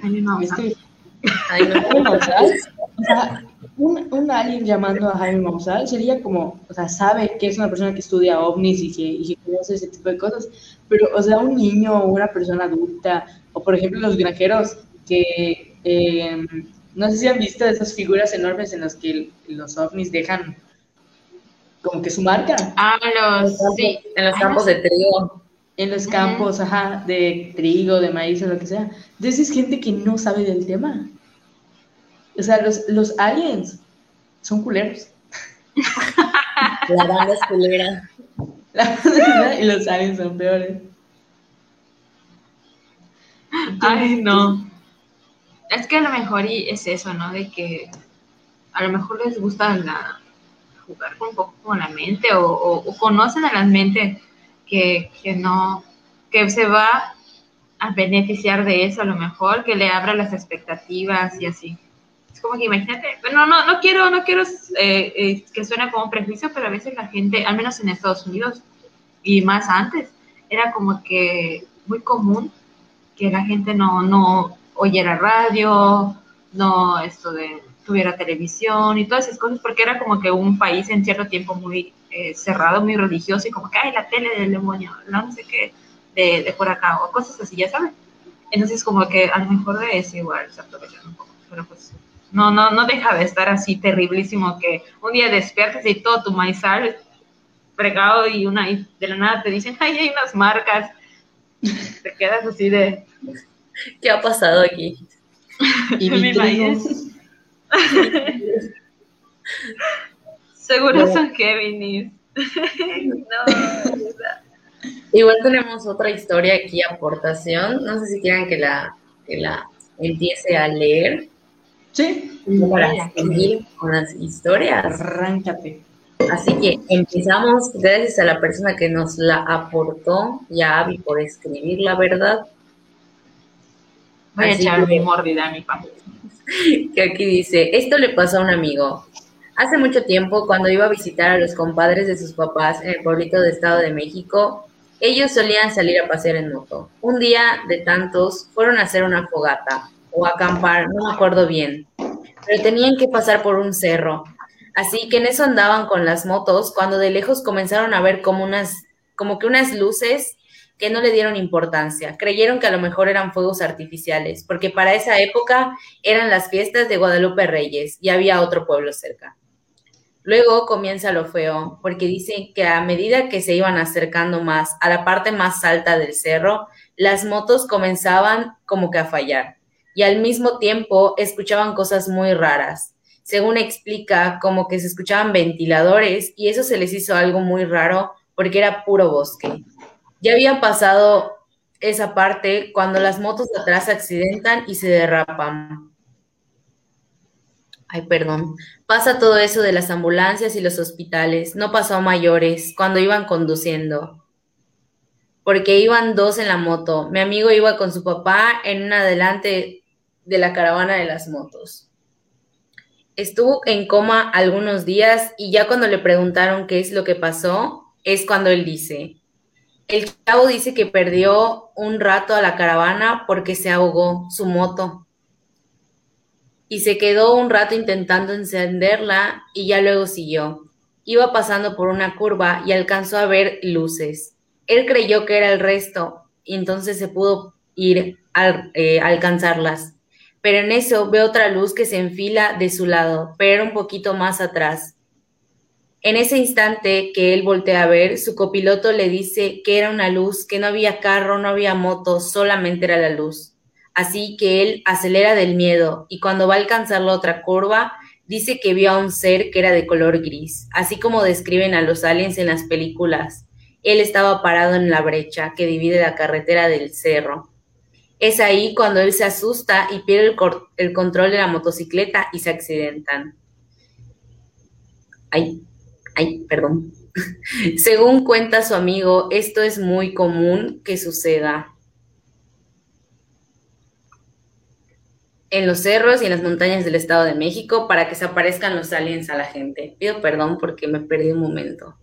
[SPEAKER 2] Jaime
[SPEAKER 1] Maussan. Jaime Maussan. O sea, un, un, alien llamando a Jaime Maussan sería como, o sea, sabe que es una persona que estudia ovnis y que, y que conoce ese tipo de cosas, pero, o sea, un niño o una persona adulta, o por ejemplo los granjeros, que em, no sé si han visto esas figuras enormes en las que los ovnis dejan como que su marca.
[SPEAKER 2] Ah, los, sí,
[SPEAKER 3] en los campos de trigo.
[SPEAKER 1] En los campos, ajá, de trigo, de maíz o lo que sea. Entonces es gente que no sabe del tema. O sea, los, los aliens son culeros.
[SPEAKER 3] La banda es culera.
[SPEAKER 1] La y los aliens son peores.
[SPEAKER 2] Ay, no. Es que a lo mejor y es eso, ¿no? De que a lo mejor les gusta la, jugar un poco con la mente o, conocen a la mente que, que, no, que se va a beneficiar de eso a lo mejor, que le abra las expectativas y así. Es como que imagínate, bueno, no, no quiero, no quiero eh, eh, que suene como prejuicio, pero a veces la gente, al menos en Estados Unidos y más antes, era como que muy común que la gente no, no oyera radio, no esto de tuviera televisión y todas esas cosas, porque era como que un país en cierto tiempo muy eh, cerrado, muy religioso y como que, hay la tele del demonio, no sé qué, de, de, por acá, o cosas así, ya saben. Entonces como que a lo mejor eso igual se aprovechan un poco, pero pues no, no, no deja de estar así terriblísimo que un día despiertas y todo tu maizal fregado y una y de la nada te dicen, ay, hay unas marcas, te quedas así de...
[SPEAKER 3] ¿Qué ha pasado aquí?
[SPEAKER 2] Y mi maíz Seguro son Kevin. no,
[SPEAKER 3] Igual tenemos otra historia aquí, aportación. No sé si quieran que la, que la empiece a leer.
[SPEAKER 1] Sí.
[SPEAKER 3] Para seguir con las historias.
[SPEAKER 1] Arráncate.
[SPEAKER 3] Así que empezamos gracias a la persona que nos la aportó, ya Abby, por escribir la verdad.
[SPEAKER 2] Voy a echar mi mordida a mi papá
[SPEAKER 3] que aquí dice, esto le pasó a un amigo. Hace mucho tiempo, cuando iba a visitar a los compadres de sus papás en el pueblito de Estado de México, ellos solían salir a pasear en moto. Un día de tantos fueron a hacer una fogata o acampar, no me acuerdo bien, pero tenían que pasar por un cerro. Así que en eso andaban con las motos cuando de lejos comenzaron a ver como unas como que unas luces que no le dieron importancia. Creyeron que a lo mejor eran fuegos artificiales, porque para esa época eran las fiestas de Guadalupe Reyes y había otro pueblo cerca. Luego comienza lo feo, porque dicen que a medida que se iban acercando más a la parte más alta del cerro, las motos comenzaban como que a fallar y al mismo tiempo escuchaban cosas muy raras. Según explica, como que se escuchaban ventiladores y eso se les hizo algo muy raro porque era puro bosque. Ya había pasado esa parte cuando las motos de atrás se accidentan y se derrapan. Ay, perdón. Pasa todo eso de las ambulancias y los hospitales. No pasó a mayores cuando iban conduciendo. Porque iban dos en la moto. Mi amigo iba con su papá en una adelante de la caravana de las motos. Estuvo en coma algunos días y ya cuando le preguntaron qué es lo que pasó, es cuando él dice, el chavo dice que perdió un rato a la caravana porque se ahogó su moto. Y se quedó un rato intentando encenderla y ya luego siguió. Iba pasando por una curva y alcanzó a ver luces. Él creyó que era el resto y entonces se pudo ir a eh, alcanzarlas. Pero en eso ve otra luz que se enfila de su lado, pero un poquito más atrás. En ese instante que él voltea a ver, su copiloto le dice que era una luz, que no había carro, no había moto, solamente era la luz. Así que él acelera del miedo y cuando va a alcanzar la otra curva, dice que vio a un ser que era de color gris, así como describen a los aliens en las películas. Él estaba parado en la brecha que divide la carretera del cerro. Es ahí cuando él se asusta y pierde el, control de la motocicleta y se accidentan. Ay, Ay, perdón. Según cuenta su amigo, esto es muy común que suceda en los cerros y en las montañas del Estado de México para que se aparezcan los aliens a la gente. Pido perdón porque me perdí un momento.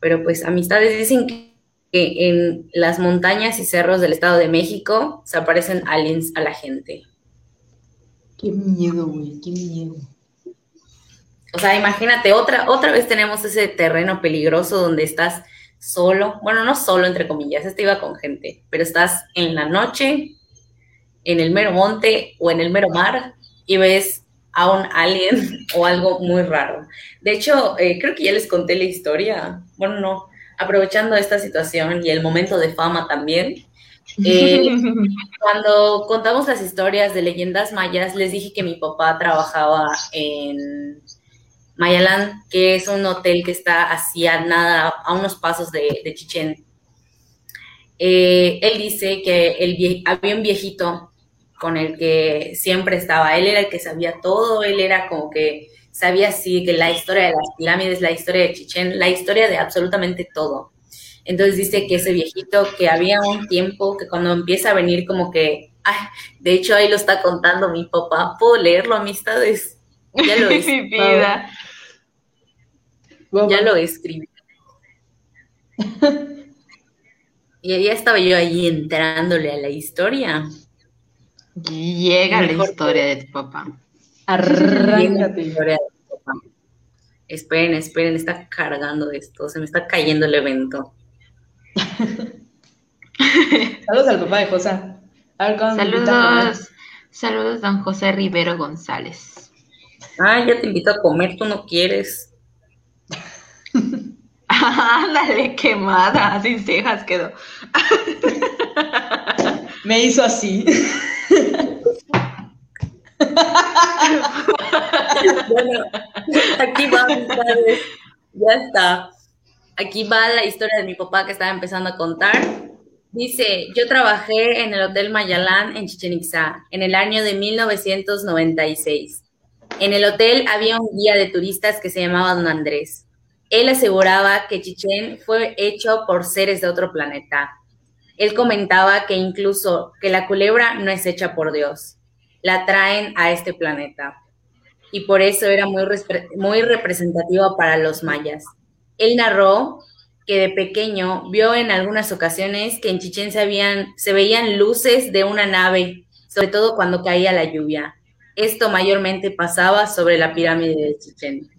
[SPEAKER 3] Pero pues amistades dicen que en las montañas y cerros del Estado de México se aparecen aliens a la gente.
[SPEAKER 1] Qué miedo, güey, qué miedo.
[SPEAKER 3] O sea, imagínate, otra, otra vez tenemos ese terreno peligroso donde estás solo, bueno, no solo entre comillas, este iba con gente, pero estás en la noche, en el mero monte o en el mero mar y ves a un alien o algo muy raro. De hecho, eh, creo que ya les conté la historia, bueno, no, aprovechando esta situación y el momento de fama también. Eh, cuando contamos las historias de leyendas mayas, les dije que mi papá trabajaba en Mayalán, que es un hotel que está hacia nada, a unos pasos de, de Chichén. Eh, él dice que el había un viejito con el que siempre estaba, él era el que sabía todo, él era como que sabía así que la historia de las pirámides, la historia de Chichén, la historia de absolutamente todo. Entonces dice que ese viejito, que había un tiempo que cuando empieza a venir como que, ay, de hecho ahí lo está contando mi papá, ¿puedo leerlo, amistades? Ya lo escribí. ya lo escribí. y ya estaba yo ahí entrándole a la historia.
[SPEAKER 2] Llega la historia de tu papá.
[SPEAKER 3] Arráncate. Esperen, esperen, está cargando esto, se me está cayendo el evento.
[SPEAKER 1] Saludos al papá de José.
[SPEAKER 2] Saludos, saludos, don José Rivero González.
[SPEAKER 3] Ah, ya te invito a comer, tú no quieres.
[SPEAKER 2] Ándale, quemada, sin cejas quedó.
[SPEAKER 1] Me hizo así.
[SPEAKER 3] Bueno, aquí va, Ya está. Aquí va la historia de mi papá que estaba empezando a contar. Dice, yo trabajé en el Hotel Mayalán en Chichen Itza en el año de 1996. En el hotel había un guía de turistas que se llamaba Don Andrés. Él aseguraba que Chichen fue hecho por seres de otro planeta. Él comentaba que incluso que la culebra no es hecha por Dios, la traen a este planeta. Y por eso era muy, muy representativa para los mayas. Él narró que de pequeño vio en algunas ocasiones que en Chichén se, veían luces de una nave, sobre todo cuando caía la lluvia. Esto mayormente pasaba sobre la pirámide de Chichén.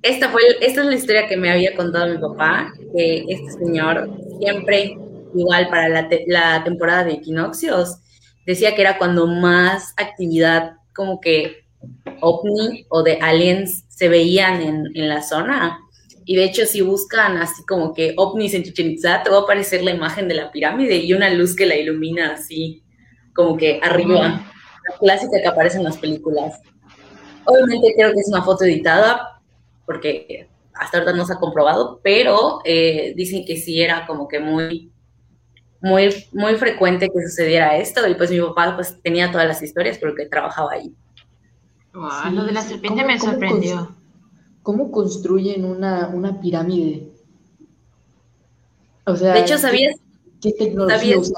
[SPEAKER 3] Esta, fue, esta es la historia que me había contado mi papá, que este señor siempre, igual para la temporada de equinoccios, decía que era cuando más actividad como que ovni o de aliens se veían en, en la zona. Y de hecho, si buscan así como que ovnis en Chichen Itza, te va a aparecer la imagen de la pirámide y una luz que la ilumina así, como que arriba. La clásica que aparece en las películas. Obviamente creo que es una foto editada, porque hasta ahorita no se ha comprobado, pero eh, dicen que sí era como que muy, muy, muy frecuente que sucediera esto. Y pues mi papá pues tenía todas las historias porque trabajaba ahí.
[SPEAKER 2] lo de la serpiente me sorprendió.
[SPEAKER 1] ¿cómo construyen una, una pirámide?
[SPEAKER 3] O sea, de hecho, ¿sabías, ¿qué tecnología ¿sabías,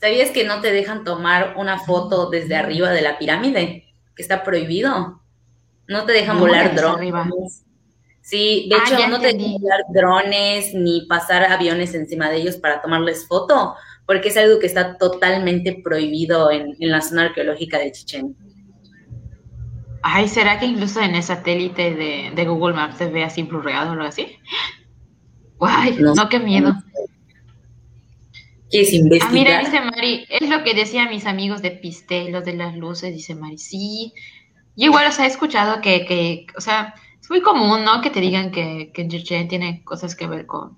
[SPEAKER 3] ¿sabías que no te dejan tomar una foto desde arriba de la pirámide? Que está prohibido. No te dejan volar drones. Sí, de ah, hecho, no te dejan volar drones ni pasar aviones encima de ellos para tomarles foto, porque es algo que está totalmente prohibido en, en la zona arqueológica de Chichén.
[SPEAKER 2] Ay, ¿será que incluso en el satélite de, Google Maps se ve así blurreado o algo así? Guay, no, qué miedo.
[SPEAKER 3] ¿Quieres investigar?
[SPEAKER 2] Ah, mira, dice Mari, es lo que decían mis amigos de Piste, los de las luces, dice Mari. Sí, yo igual, o sea, he escuchado que, que o sea, es muy común, ¿no? Que te digan que, que tiene cosas que ver con,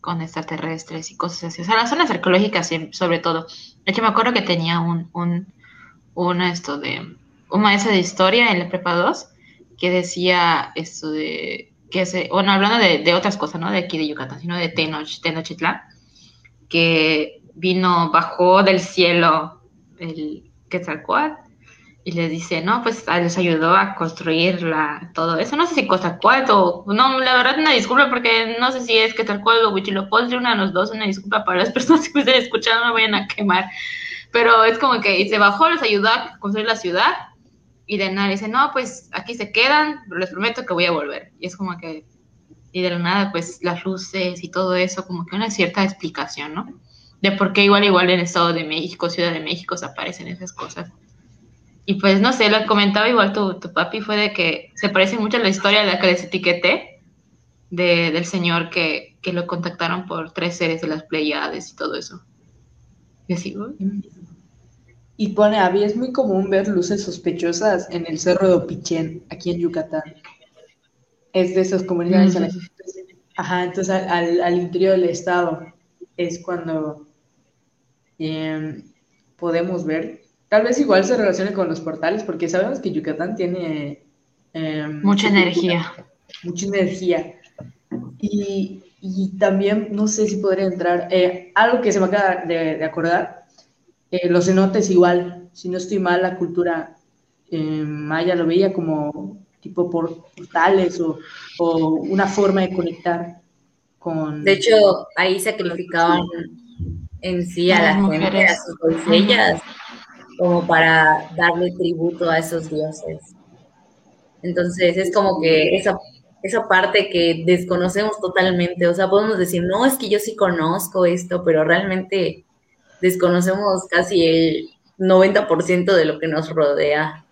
[SPEAKER 2] con extraterrestres y cosas así. O sea, las zonas arqueológicas sobre todo. De hecho, me acuerdo que tenía un, un, un esto de un maestro de historia en la prepa 2 que decía esto de que se, bueno, hablando de, otras cosas, no de aquí de Yucatán, sino de Tenoch, Tenochtitlán, que vino, bajó del cielo el Quetzalcoatl y les dice, no, pues les ayudó a construir la, todo eso. No sé si Quetzalcoatl o, no, la verdad, una disculpa porque no sé si es Quetzalcoatl o Huitzilopochtli, una de los dos, una disculpa para las personas que ustedes escucharon, no me vayan a quemar. Pero es como que se bajó, les ayudó a construir la ciudad y de nada dice, no, pues aquí se quedan, pero les prometo que voy a volver. Y es como que, y de la nada, pues las luces y todo eso, como que una cierta explicación, ¿no? De por qué igual, igual en Estado de México, Ciudad de México, aparecen esas cosas. Y pues, no sé, lo comentaba igual tu, tu papi, fue de que se parece mucho a la historia de la que les etiqueté, de, del señor que, que lo contactaron por tres seres de las Pleiades y todo eso. Y así,
[SPEAKER 1] y pone, había es muy común ver luces sospechosas en el cerro de Opichén, aquí en Yucatán. Es de esas comunidades. Ajá, entonces al, interior del estado es cuando em, podemos ver. Tal vez igual se relacione con los portales, porque sabemos que Yucatán tiene Em,
[SPEAKER 2] mucha energía.
[SPEAKER 1] Mucha energía. Y, también, no sé si podría entrar, eh, algo que se me acaba de, acordar, eh, los cenotes igual, si no estoy mal, la cultura eh, maya lo veía como tipo portales o, o una forma de conectar con...
[SPEAKER 3] De hecho, ahí sacrificaban en sí a las mujeres, a sus doncellas, como para darle tributo a esos dioses. Entonces es como que esa, esa parte que desconocemos totalmente, o sea, podemos decir, no, es que yo sí conozco esto, pero realmente desconocemos casi el 90% de lo que nos rodea.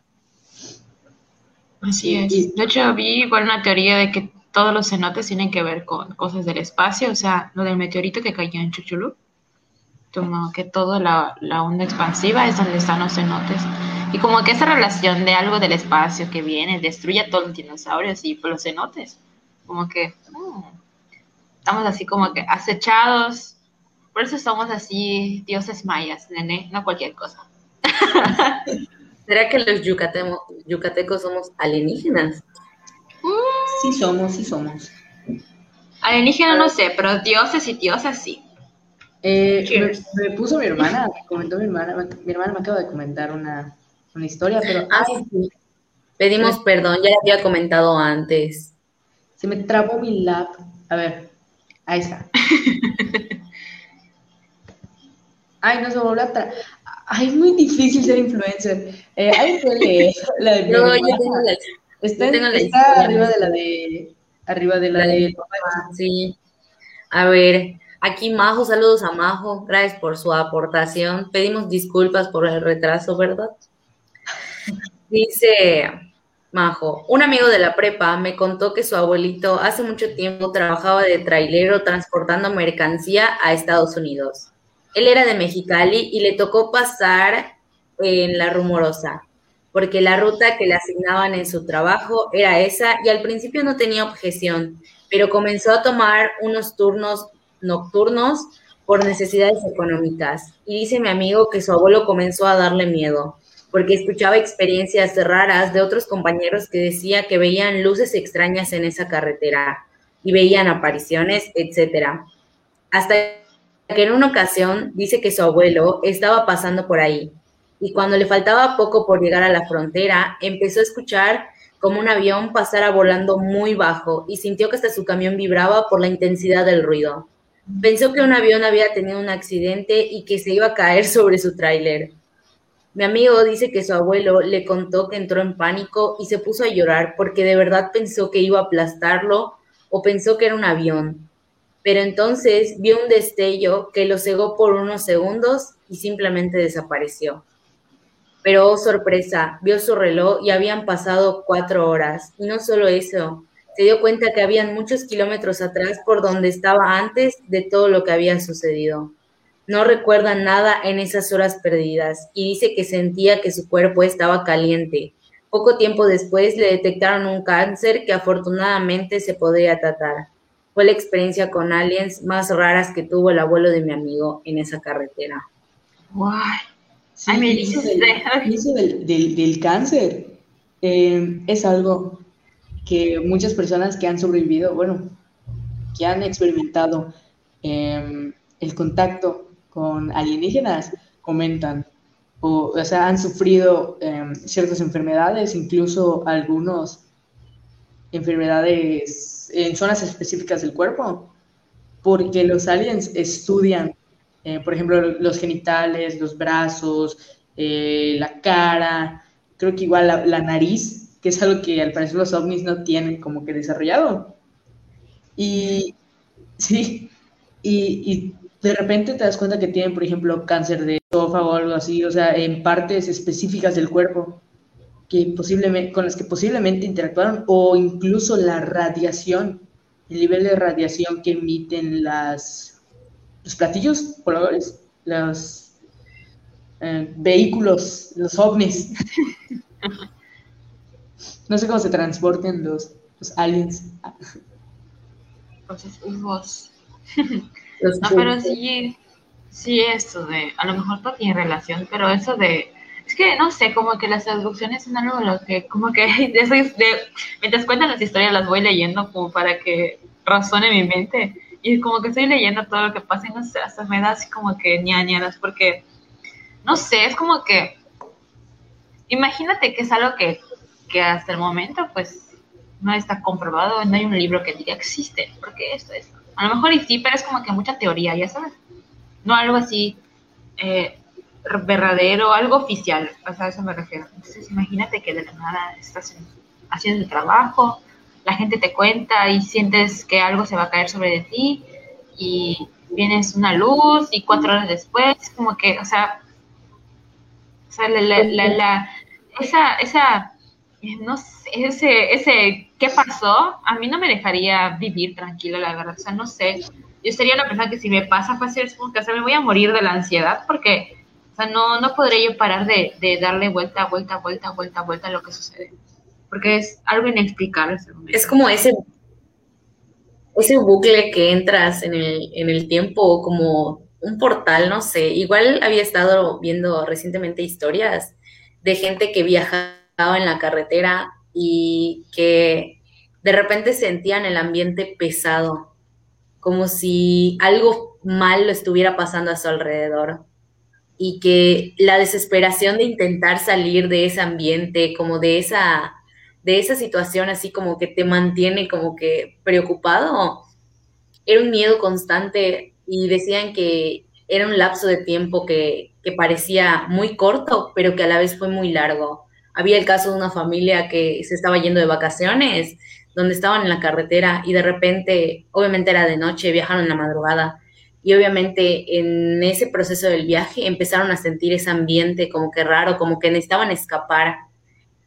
[SPEAKER 2] Así es. De hecho, vi igual una teoría de que todos los cenotes tienen que ver con cosas del espacio, o sea, lo del meteorito que cayó en Chuchulú, como que toda la, onda expansiva es donde están los cenotes. Y como que esa relación de algo del espacio que viene, destruye a todos los dinosaurios y los cenotes. Como que mm, estamos así como que acechados. Por eso somos así dioses mayas, nene, no cualquier cosa.
[SPEAKER 3] ¿Será que los yucatecos somos alienígenas?
[SPEAKER 1] Sí somos, sí somos.
[SPEAKER 2] Alienígena no sé, pero dioses y diosas sí.
[SPEAKER 1] Eh, me, puso mi hermana, comentó mi hermana, mi hermana me acaba de comentar una, historia, pero...
[SPEAKER 3] Ah, sí. Pedimos perdón, ya había comentado antes.
[SPEAKER 1] Se me trabó mi lap. A ver, ahí está. Ay, no se volvió a Ay, es muy difícil ser influencer. Eh, ahí puede la de No, yo tengo la, está, tengo la está arriba de la de arriba de la, de,
[SPEAKER 3] sí. A ver, aquí Majo, saludos a Majo, gracias por su aportación. Pedimos disculpas por el retraso, ¿verdad? Dice Majo, un amigo de la prepa me contó que su abuelito hace mucho tiempo trabajaba de trailero transportando mercancía a Estados Unidos. Él era de Mexicali y le tocó pasar en la rumorosa, porque la ruta que le asignaban en su trabajo era esa y al principio no tenía objeción, pero comenzó a tomar unos turnos nocturnos por necesidades económicas. Y dice mi amigo que su abuelo comenzó a darle miedo, porque escuchaba experiencias raras de otros compañeros que decía que veían luces extrañas en esa carretera y veían apariciones, etcétera. Hasta que en una ocasión dice que su abuelo estaba pasando por ahí y cuando le faltaba poco por llegar a la frontera, empezó a escuchar como un avión pasara volando muy bajo y sintió que hasta su camión vibraba por la intensidad del ruido. Pensó que un avión había tenido un accidente y que se iba a caer sobre su tráiler. Mi amigo dice que su abuelo le contó que entró en pánico y se puso a llorar porque de verdad pensó que iba a aplastarlo o pensó que era un avión pero entonces vio un destello que lo cegó por unos segundos y simplemente desapareció. Pero, oh sorpresa, vio su reloj y habían pasado cuatro horas. Y no solo eso, se dio cuenta que habían muchos kilómetros atrás por donde estaba antes de todo lo que había sucedido. No recuerda nada en esas horas perdidas y dice que sentía que su cuerpo estaba caliente. Poco tiempo después le detectaron un cáncer que afortunadamente se podría tratar fue la experiencia con aliens más raras que tuvo el abuelo de mi amigo en esa carretera.
[SPEAKER 1] Guay. Ay, me eso del, del, cáncer eh, es algo que muchas personas que han sobrevivido, bueno, que han experimentado em, el contacto con alienígenas, comentan. O, o sea, han sufrido em, ciertas enfermedades, incluso algunos enfermedades en zonas específicas del cuerpo, porque los aliens estudian, eh, por ejemplo, los genitales, los brazos, eh, la cara, creo que igual la, nariz, que es algo que al parecer los ovnis no tienen como que desarrollado. Y sí, y, de repente te das cuenta que tienen, por ejemplo, cáncer de esófago o algo así, o sea, en partes específicas del cuerpo que posiblemente, con las que posiblemente interactuaron o incluso la radiación, el nivel de radiación que emiten las, los platillos voladores, los eh, vehículos, los ovnis. no sé cómo se transporten los, los aliens.
[SPEAKER 2] Los UFOs. no, pero sí, sí, eso de, a lo mejor no tiene relación, pero eso de Es que no sé, como que las traducciones son algo lo que, como que de, mientras cuentan las historias las voy leyendo como para que razone mi mente. Y como que estoy leyendo todo lo que pasa y no sé, hasta me da así como que ñañaras, porque no sé, es como que imagínate que es algo que, que hasta el momento pues no está comprobado, no hay un libro que diga existe, porque esto es. A lo mejor y sí, pero es como que mucha teoría, ya sabes. No algo así eh, verdadero, algo oficial, o sea, a eso me refiero. Entonces, imagínate que de la nada estás haciendo el trabajo, la gente te cuenta y sientes que algo se va a caer sobre de ti y vienes una luz y cuatro horas después, como que, o sea, o sea la, la, la, esa, esa, no sé, ese, ese, ¿qué pasó? A mí no me dejaría vivir tranquilo, la verdad, o sea, no sé. Yo sería una persona que si me pasa fácil, me voy a morir de la ansiedad porque o sea, no, no podré yo parar de, de darle vuelta, vuelta, vuelta, vuelta, vuelta a lo que sucede. Porque es algo inexplicable.
[SPEAKER 3] Es como ese, ese bucle que entras en el, en el tiempo, como un portal, no sé. Igual había estado viendo recientemente historias de gente que viajaba en la carretera y que de repente sentían el ambiente pesado, como si algo malo estuviera pasando a su alrededor y que la desesperación de intentar salir de ese ambiente, como de esa, de esa situación así como que te mantiene como que preocupado, era un miedo constante y decían que era un lapso de tiempo que, que parecía muy corto, pero que a la vez fue muy largo. Había el caso de una familia que se estaba yendo de vacaciones, donde estaban en la carretera y de repente, obviamente era de noche, viajaron en la madrugada y obviamente en ese proceso del viaje empezaron a sentir ese ambiente como que raro, como que necesitaban escapar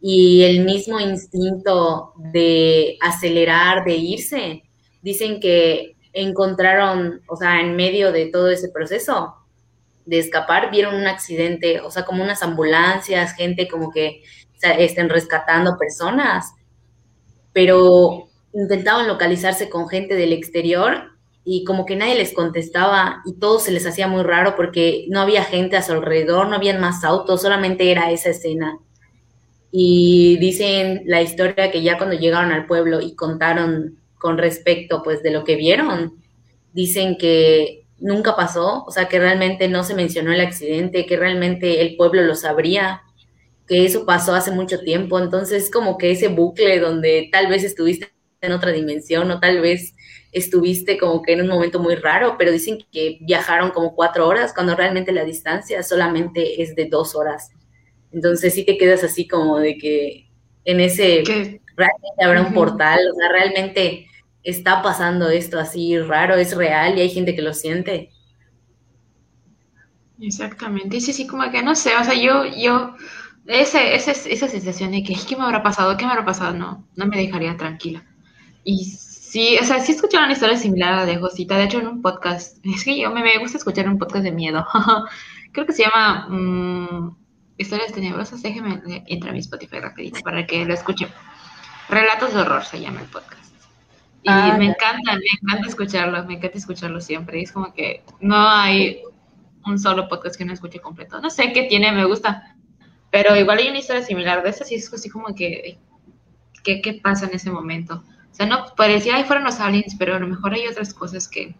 [SPEAKER 3] y el mismo instinto de acelerar, de irse, dicen que encontraron, o sea, en medio de todo ese proceso de escapar, vieron un accidente, o sea, como unas ambulancias, gente como que estén rescatando personas, pero intentaban localizarse con gente del exterior y como que nadie les contestaba y todo se les hacía muy raro porque no había gente a su alrededor, no habían más autos, solamente era esa escena. Y dicen la historia que ya cuando llegaron al pueblo y contaron con respecto pues de lo que vieron, dicen que nunca pasó, o sea que realmente no se mencionó el accidente, que realmente el pueblo lo sabría, que eso pasó hace mucho tiempo, entonces como que ese bucle donde tal vez estuviste en otra dimensión o tal vez estuviste como que en un momento muy raro, pero dicen que viajaron como cuatro horas cuando realmente la distancia solamente es de dos horas. Entonces sí te quedas así como de que en ese realmente habrá un portal, o sea, realmente está pasando esto así raro, es real y hay gente que lo siente.
[SPEAKER 2] Exactamente, y sí, sí, como que no sé, o sea, yo, yo, ese, ese, esa sensación de que, ¿qué me habrá pasado? ¿Qué me habrá pasado? No, no me dejaría tranquila. Y Sí, o sea, sí escuché una historia similar a la de Josita, de hecho en un podcast, es que yo me, me gusta escuchar un podcast de miedo, creo que se llama um, Historias Tenebrosas, déjeme entrar a mi Spotify rapidito para que lo escuchen. Relatos de horror se llama el podcast. Y ah, me encanta, me encanta escucharlo, me encanta escucharlo siempre, es como que no hay un solo podcast que no escuche completo, no sé qué tiene, me gusta, pero igual hay una historia similar de esa, sí es así como que, ¿qué, qué pasa en ese momento? O sea, no parecía que fueron los aliens, pero a lo mejor hay otras cosas que,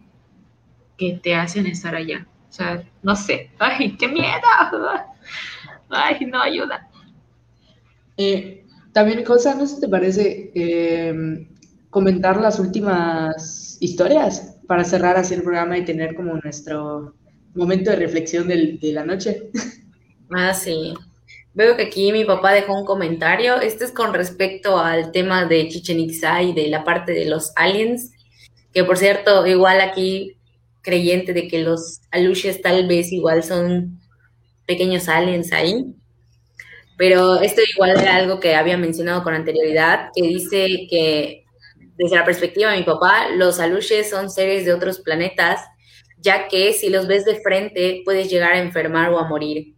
[SPEAKER 2] que te hacen estar allá. O sea, no sé. ¡Ay, qué miedo! ¡Ay, no ayuda!
[SPEAKER 1] Eh, también, cosa, ¿no sé te parece eh, comentar las últimas historias para cerrar así el programa y tener como nuestro momento de reflexión de la noche?
[SPEAKER 3] Ah, sí. Veo que aquí mi papá dejó un comentario. Este es con respecto al tema de Chichen Itza y de la parte de los aliens, que por cierto, igual aquí creyente de que los aluches tal vez igual son pequeños aliens ahí. Pero esto igual era algo que había mencionado con anterioridad, que dice que desde la perspectiva de mi papá, los aluches son seres de otros planetas, ya que si los ves de frente puedes llegar a enfermar o a morir.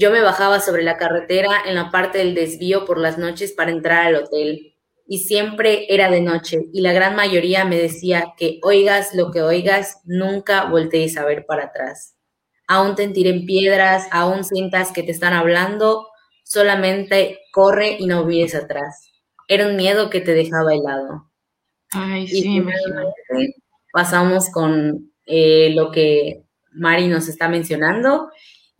[SPEAKER 3] Yo me bajaba sobre la carretera en la parte del desvío por las noches para entrar al hotel. Y siempre era de noche, y la gran mayoría me decía que oigas lo que oigas, nunca voltees a ver para atrás. aún te tiren piedras, aún sientas que te están hablando, solamente corre y no mires atrás. Era un miedo que te dejaba helado.
[SPEAKER 2] Ay, sí,
[SPEAKER 3] Pasamos con eh, lo que Mari nos está mencionando.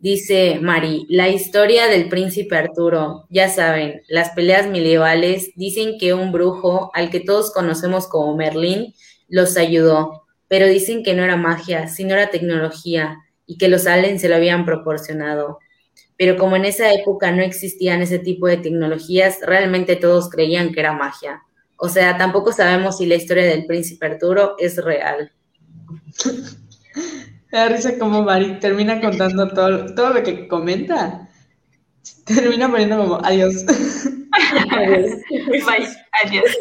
[SPEAKER 3] Dice Mari, la historia del príncipe Arturo. Ya saben, las peleas medievales dicen que un brujo, al que todos conocemos como Merlín, los ayudó, pero dicen que no era magia, sino era tecnología y que los aliens se lo habían proporcionado. Pero como en esa época no existían ese tipo de tecnologías, realmente todos creían que era magia. O sea, tampoco sabemos si la historia del príncipe Arturo es real.
[SPEAKER 1] Me da risa como Mari termina contando todo, todo lo que comenta. Termina poniendo como adiós.
[SPEAKER 2] adiós. Bye. Adiós.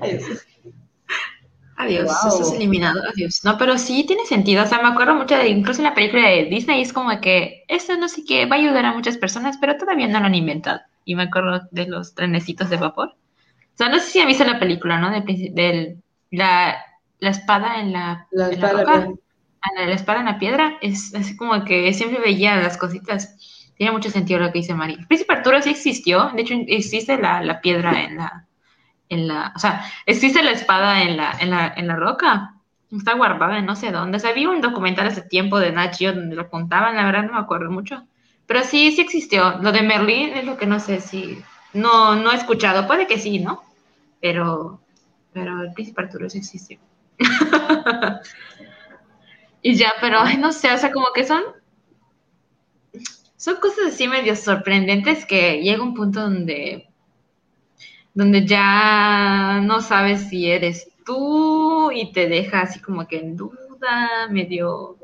[SPEAKER 2] adiós. Adiós, estás eliminado, adiós. No, pero sí tiene sentido. O sea, me acuerdo mucho de, incluso en la película de Disney, es como que esto no sé qué va a ayudar a muchas personas, pero todavía no lo han inventado. Y me acuerdo de los trenecitos de vapor. O sea, no sé si han visto la película, ¿no? De, la, la, espada en la, la, espada, la, la, espada en la piedra. Es así como que siempre veía las cositas. Tiene mucho sentido lo que dice María. El príncipe Arturo sí existió. De hecho, existe la, la piedra en la en la, o sea, existe la espada en la, en la, en la roca, está guardada en no sé dónde. O sea, vi un documental hace tiempo de Nachio donde lo contaban, la verdad no me acuerdo mucho. Pero sí, sí existió. Lo de Merlín es lo que no sé si, no, no he escuchado, puede que sí, ¿no? Pero, pero el príncipe Arturo sí existió. y ya, pero no sé, o sea, como que son, son cosas así medio sorprendentes que llega un punto donde donde ya no sabes si eres tú y te deja así como que en duda, medio...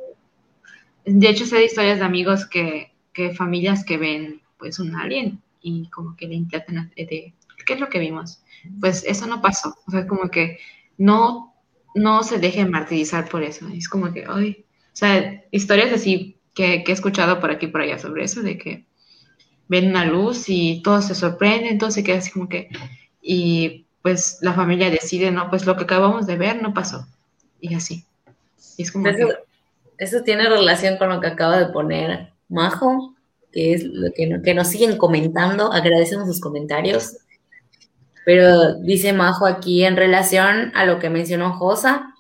[SPEAKER 2] De hecho, sé de historias de amigos que, que familias que ven pues un alien y como que le intentan de, ¿qué es lo que vimos? Pues eso no pasó, o sea, como que no, no se dejen martirizar por eso, es como que, ay, o sea, historias así que, que he escuchado por aquí y por allá sobre eso, de que ven una luz y todos se sorprenden, todo se queda así como que, y pues la familia decide, no, pues lo que acabamos de ver no pasó. Y así. es como
[SPEAKER 3] eso, eso tiene relación con lo que acaba de poner Majo, que es lo que, que nos siguen comentando. Agradecemos sus comentarios. Pero dice Majo aquí en relación a lo que mencionó Josa,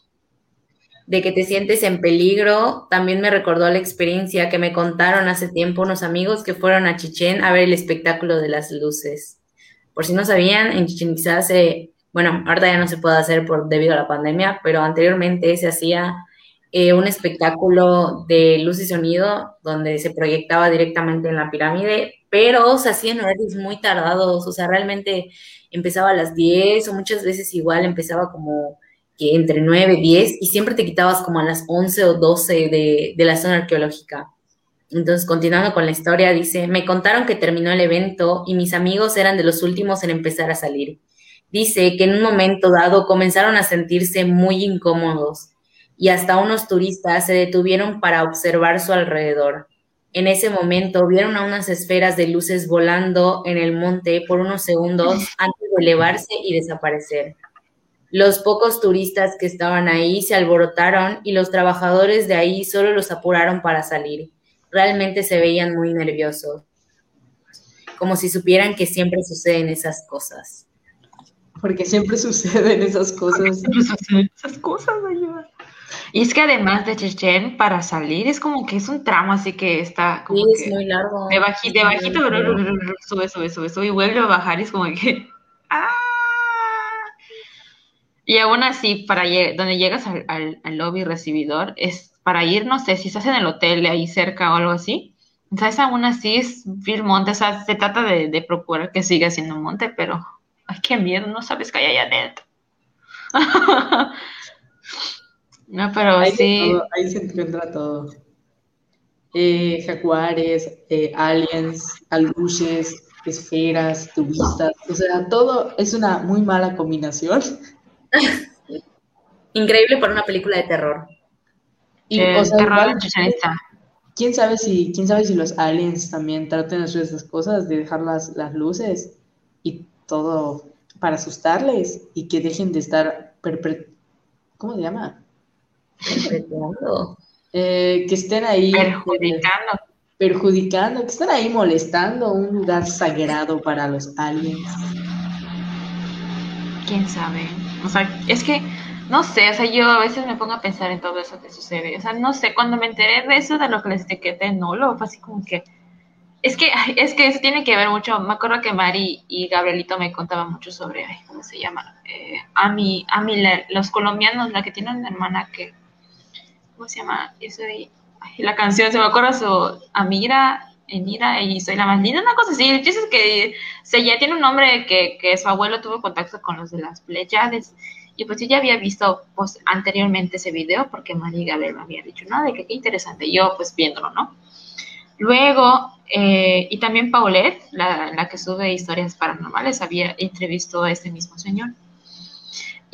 [SPEAKER 3] de que te sientes en peligro, también me recordó la experiencia que me contaron hace tiempo unos amigos que fueron a Chichén a ver el espectáculo de las luces. Por si no sabían, en Chichen Itza se, bueno, ahorita ya no se puede hacer por, debido a la pandemia, pero anteriormente se hacía eh, un espectáculo de luz y sonido donde se proyectaba directamente en la pirámide, pero se hacía en horarios muy tardados, o sea, realmente empezaba a las 10 o muchas veces igual empezaba como que entre 9, 10 y siempre te quitabas como a las 11 o 12 de, de la zona arqueológica. Entonces, continuando con la historia, dice, me contaron que terminó el evento y mis amigos eran de los últimos en empezar a salir. Dice que en un momento dado comenzaron a sentirse muy incómodos y hasta unos turistas se detuvieron para observar su alrededor. En ese momento vieron a unas esferas de luces volando en el monte por unos segundos antes de elevarse y desaparecer. Los pocos turistas que estaban ahí se alborotaron y los trabajadores de ahí solo los apuraron para salir realmente se veían muy nerviosos, como si supieran que siempre suceden esas cosas.
[SPEAKER 1] Porque siempre suceden esas cosas.
[SPEAKER 2] Siempre suceden esas cosas, ayuda. Y es que además de Chechen, para salir es como que es un tramo así que está como
[SPEAKER 3] sí, es muy largo.
[SPEAKER 2] De, bajito, de bajito, sube, sube, sube, sube y vuelve a bajar y es como que... ¡ah! Y aún así, para donde llegas al, al lobby recibidor, es para ir, no sé, si estás en el hotel de ahí cerca o algo así, ¿sabes? Aún así es ir monte, o sea, se trata de, procurar que siga siendo monte, pero, ay, qué miedo, no sabes qué hay allá adentro. no, pero
[SPEAKER 1] ahí
[SPEAKER 2] sí.
[SPEAKER 1] ahí se encuentra todo. Eh, jaguares, eh, aliens, aluches, esferas, turistas, o sea, todo es una muy mala combinación.
[SPEAKER 3] Increíble para una película de terror.
[SPEAKER 2] Y, o sea,
[SPEAKER 1] ¿quién sabe si quién sabe si los aliens también traten de hacer esas cosas de dejar las, las luces y todo para asustarles y que dejen de estar ¿cómo se llama?
[SPEAKER 3] Perpetuando.
[SPEAKER 1] eh, que estén ahí.
[SPEAKER 2] Perjudicando.
[SPEAKER 1] perjudicando, que estén ahí molestando un lugar sagrado para los aliens.
[SPEAKER 2] Quién sabe. O sea, es que, no sé, o sea, yo a veces me pongo a pensar en todo eso que sucede. O sea, no sé, cuando me enteré de eso, de lo que les etiqueté, no, lo fue así como que. Es que, es que eso tiene que ver mucho. Me acuerdo que Mari y Gabrielito me contaban mucho sobre, ¿cómo se llama? Eh, a mí, a mí, los colombianos, la que tiene una hermana que ¿cómo se llama? Eso de, la canción, se me acuerda su Amira, Emira, y soy la más linda, una cosa así. El chiste que se ya tiene un nombre que, que su abuelo tuvo contacto con los de las Pleiades. Y pues yo ya había visto pues, anteriormente ese video porque María Gabriel me había dicho, no, de que qué interesante. Yo pues viéndolo, ¿no? Luego, eh, y también Paulette, la, la, que sube historias paranormales, había entrevistado a este mismo señor.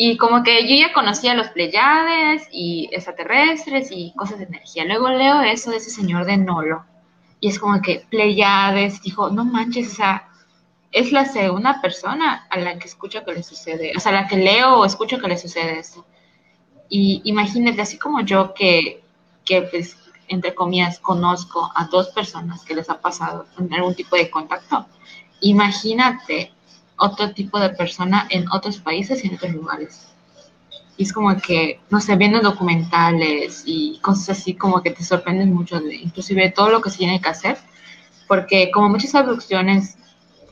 [SPEAKER 2] Y como que yo ya conocía los Pleiades y extraterrestres y cosas de energía. Luego leo eso de ese señor de Nolo. Y es como que Pleiades dijo, no manches, o sea, es la segunda persona a la que escucho que le sucede, o sea, a la que leo o escucho que le sucede esto. Y imagínate, así como yo que, que pues, entre comillas, conozco a dos personas que les ha pasado algún tipo de contacto, imagínate otro tipo de persona en otros países y en otros lugares. Y es como que, no sé, viendo documentales y cosas así como que te sorprenden mucho, de, inclusive todo lo que se tiene que hacer, porque como muchas abducciones,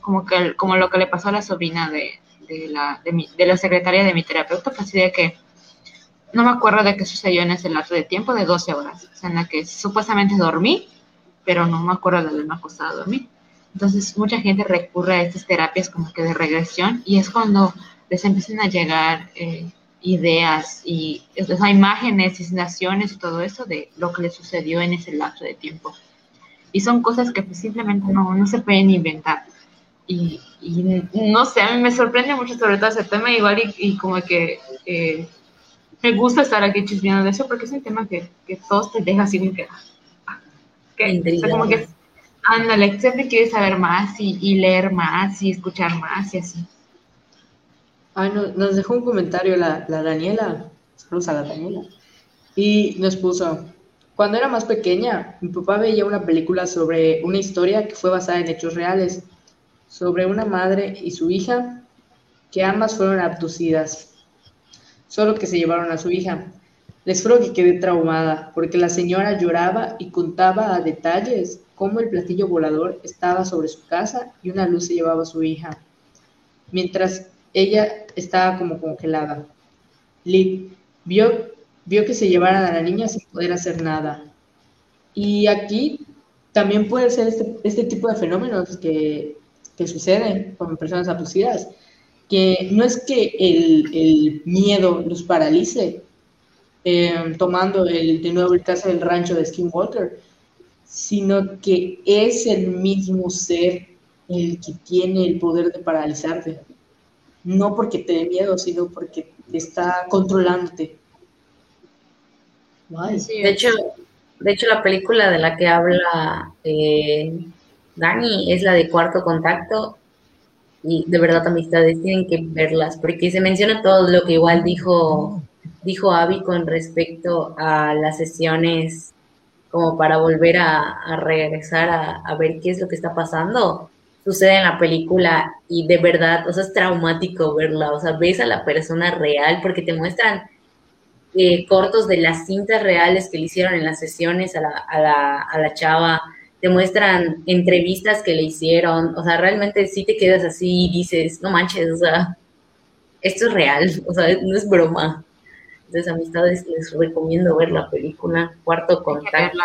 [SPEAKER 2] como, que, como lo que le pasó a la sobrina de, de la, de, mi, de la secretaria de mi terapeuta, pues de que no me acuerdo de qué sucedió en ese lapso de tiempo de 12 horas, o sea, en la que supuestamente dormí, pero no me acuerdo de haberme acostado a dormir. Entonces, mucha gente recurre a estas terapias como que de regresión y es cuando les empiezan a llegar eh, ideas y imágenes y sensaciones y todo eso de lo que les sucedió en ese lapso de tiempo. Y son cosas que pues, simplemente no, no se pueden inventar. Y, no sé, a mí me sorprende mucho sobre todo ese tema igual y, como que eh, me gusta estar aquí chismeando de eso porque es un tema que, que todos te deja así como que... Ah, que Ándale, siempre quieres saber más y, leer más y escuchar más y así.
[SPEAKER 1] Ay, no, nos dejó un comentario la, la Daniela, saludos a la Daniela, y nos puso, cuando era más pequeña, mi papá veía una película sobre una historia que fue basada en hechos reales, sobre una madre y su hija, que ambas fueron abducidas, solo que se llevaron a su hija. Les juro que quedé traumada, porque la señora lloraba y contaba a detalles cómo el platillo volador estaba sobre su casa y una luz se llevaba a su hija, mientras ella estaba como congelada. Lee vio, vio que se llevaran a la niña sin poder hacer nada. Y aquí también puede ser este, este tipo de fenómenos que, que, suceden con personas abducidas, que no es que el, miedo los paralice, eh, tomando el, de nuevo el caso del rancho de Skinwalker, sino que es el mismo ser el que tiene el poder de paralizarte. No porque te dé miedo, sino porque está controlándote.
[SPEAKER 3] de, hecho, de hecho, la película de la que habla eh, Dani es la de Cuarto Contacto. Y de verdad, amistades, tienen que verlas, porque se menciona todo lo que igual dijo, dijo Abby con respecto a las sesiones como para volver a, regresar a, ver qué es lo que está pasando, sucede en la película y de verdad, o sea, es traumático verla, o sea, ves a la persona real porque te muestran eh, cortos de las cintas reales que le hicieron en las sesiones a la, a la, a la chava, te muestran entrevistas que le hicieron, o sea, realmente sí te quedas así y dices, no manches, o sea, esto es real, o sea, no es broma. Entonces, amistades, les recomiendo ver la película Cuarto Contacto.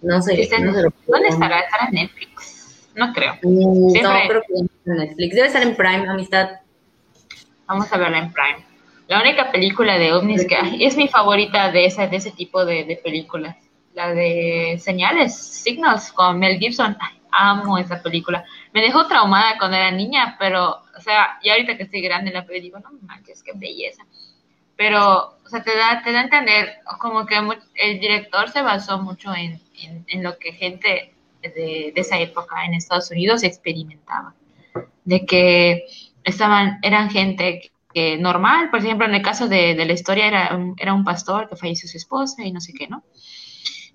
[SPEAKER 2] No sé, no sé ¿Dónde estará? ¿Estará en Netflix? No creo.
[SPEAKER 3] Mm, no, creo que en Netflix. Debe estar en Prime, amistad.
[SPEAKER 2] Vamos a verla en Prime. La única película de ovnis que es mi favorita de ese, de ese tipo de, de películas. La de señales, signos con Mel Gibson. amo esa película. Me dejó traumada cuando era niña, pero, o sea, y ahorita que estoy grande la película, digo, no manches, qué belleza pero, o sea, te da, te da a entender como que el director se basó mucho en, en, lo que gente de, de, esa época en Estados Unidos experimentaba, de que estaban, eran gente que normal, por ejemplo, en el caso de, la historia era un, era un pastor que falleció su esposa y no sé qué, ¿no?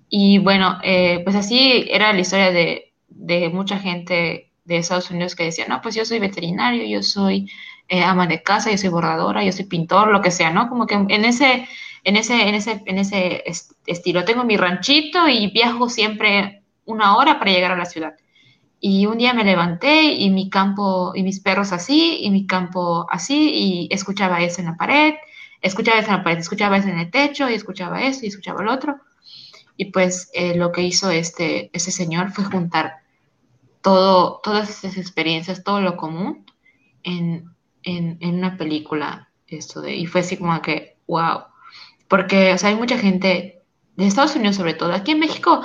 [SPEAKER 2] Y bueno, eh, pues así era la historia de, de, mucha gente de Estados Unidos que decía, no, pues yo soy veterinario, yo soy eh, ama de casa, yo soy bordadora, yo soy pintor, lo que sea, ¿no? Como que en ese, en ese, en ese, en ese estilo. Tengo mi ranchito y viajo siempre una hora para llegar a la ciudad. Y un día me levanté y mi campo, y mis perros así, y mi campo así, y escuchaba eso en la pared, escuchaba eso en la pared, escuchaba eso en el techo, y escuchaba eso, y escuchaba el otro. Y pues eh, lo que hizo este, ese señor fue juntar todo, todas esas experiencias, todo lo común, en, en, en una película. Esto de, y fue así como que, wow. Porque, o sea, hay mucha gente de Estados Unidos sobre todo. Aquí en México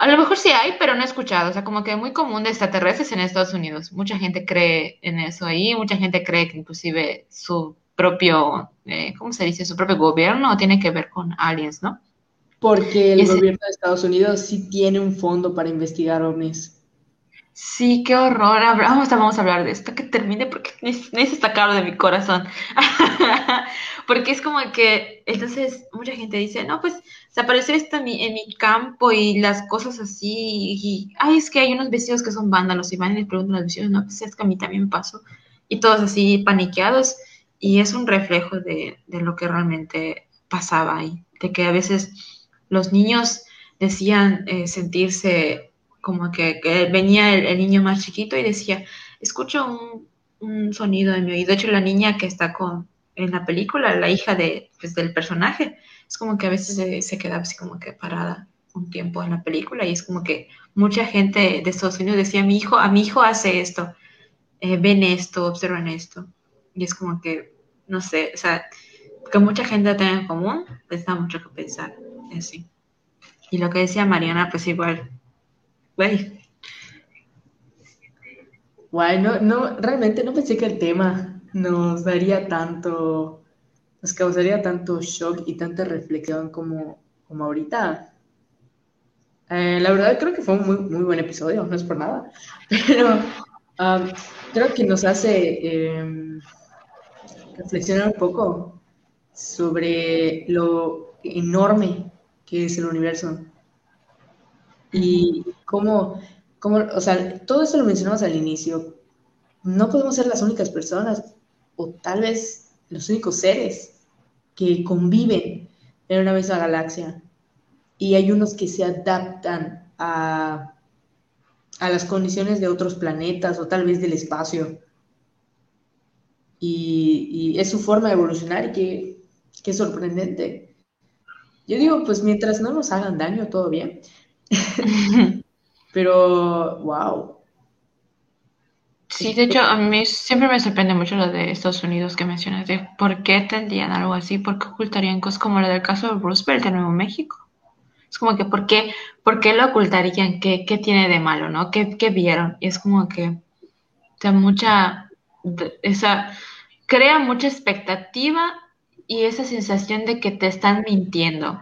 [SPEAKER 2] a lo mejor sí hay, pero no he escuchado. O sea, como que muy común de extraterrestres en Estados Unidos. Mucha gente cree en eso ahí. Mucha gente cree que inclusive su propio, eh, ¿cómo se dice? Su propio gobierno tiene que ver con aliens, ¿no?
[SPEAKER 1] Porque el gobierno de Estados Unidos sí tiene un fondo para investigar ovnis.
[SPEAKER 2] Sí, qué horror. Vamos, vamos a hablar de esto, que termine porque necesito sacarlo de mi corazón. porque es como que, entonces, mucha gente dice, no, pues se apareció esto en mi, en mi campo y las cosas así. Y, ay, es que hay unos vecinos que son vándalos y van y les preguntan a los vecinos, no, pues es que a mí también pasó. Y todos así paniqueados. Y es un reflejo de, de lo que realmente pasaba ahí. De que a veces los niños decían eh, sentirse como que, venía el, niño más chiquito y decía, escucho un, un sonido en mi oído. De hecho, la niña que está con, en la película, la hija de, pues, del personaje, es como que a veces se, se así como que parada un tiempo en la película y es como que mucha gente de Estados Unidos decía, mi hijo, a mi hijo hace esto, eh, ven esto, observan esto. Y es como que, no sé, o sea, que mucha gente tenga en común, les da mucho que pensar. Así. Y lo que decía Mariana, pues igual, güey.
[SPEAKER 1] Guay, no, no, realmente no pensé que el tema nos daría tanto, nos causaría tanto shock y tanta reflexión como, como ahorita. Eh, la verdad creo que fue un muy, muy buen episodio, no es por nada, pero um, creo que nos hace em, reflexionar un poco sobre lo enorme que es el universo y cómo, cómo, o sea, todo eso lo mencionamos al inicio. No podemos ser las únicas personas o tal vez los únicos seres que conviven en una misma galaxia. Y hay unos que se adaptan a, a las condiciones de otros planetas o tal vez del espacio. Y, es su forma de evolucionar y que, sorprendente. Yo digo, pues mientras no nos hagan daño, todo bien. Pero, wow,
[SPEAKER 2] Sí, de hecho, a mí siempre me sorprende mucho lo de Estados Unidos que mencionas, de por qué tendrían algo así, por qué ocultarían cosas como lo del caso de Roosevelt de Nuevo México. Es como que, ¿por qué, por qué lo ocultarían? ¿Qué, ¿Qué, tiene de malo, no? ¿Qué, ¿Qué, vieron? Y es como que, o sea, mucha, esa, crea mucha expectativa y esa sensación de que te están mintiendo,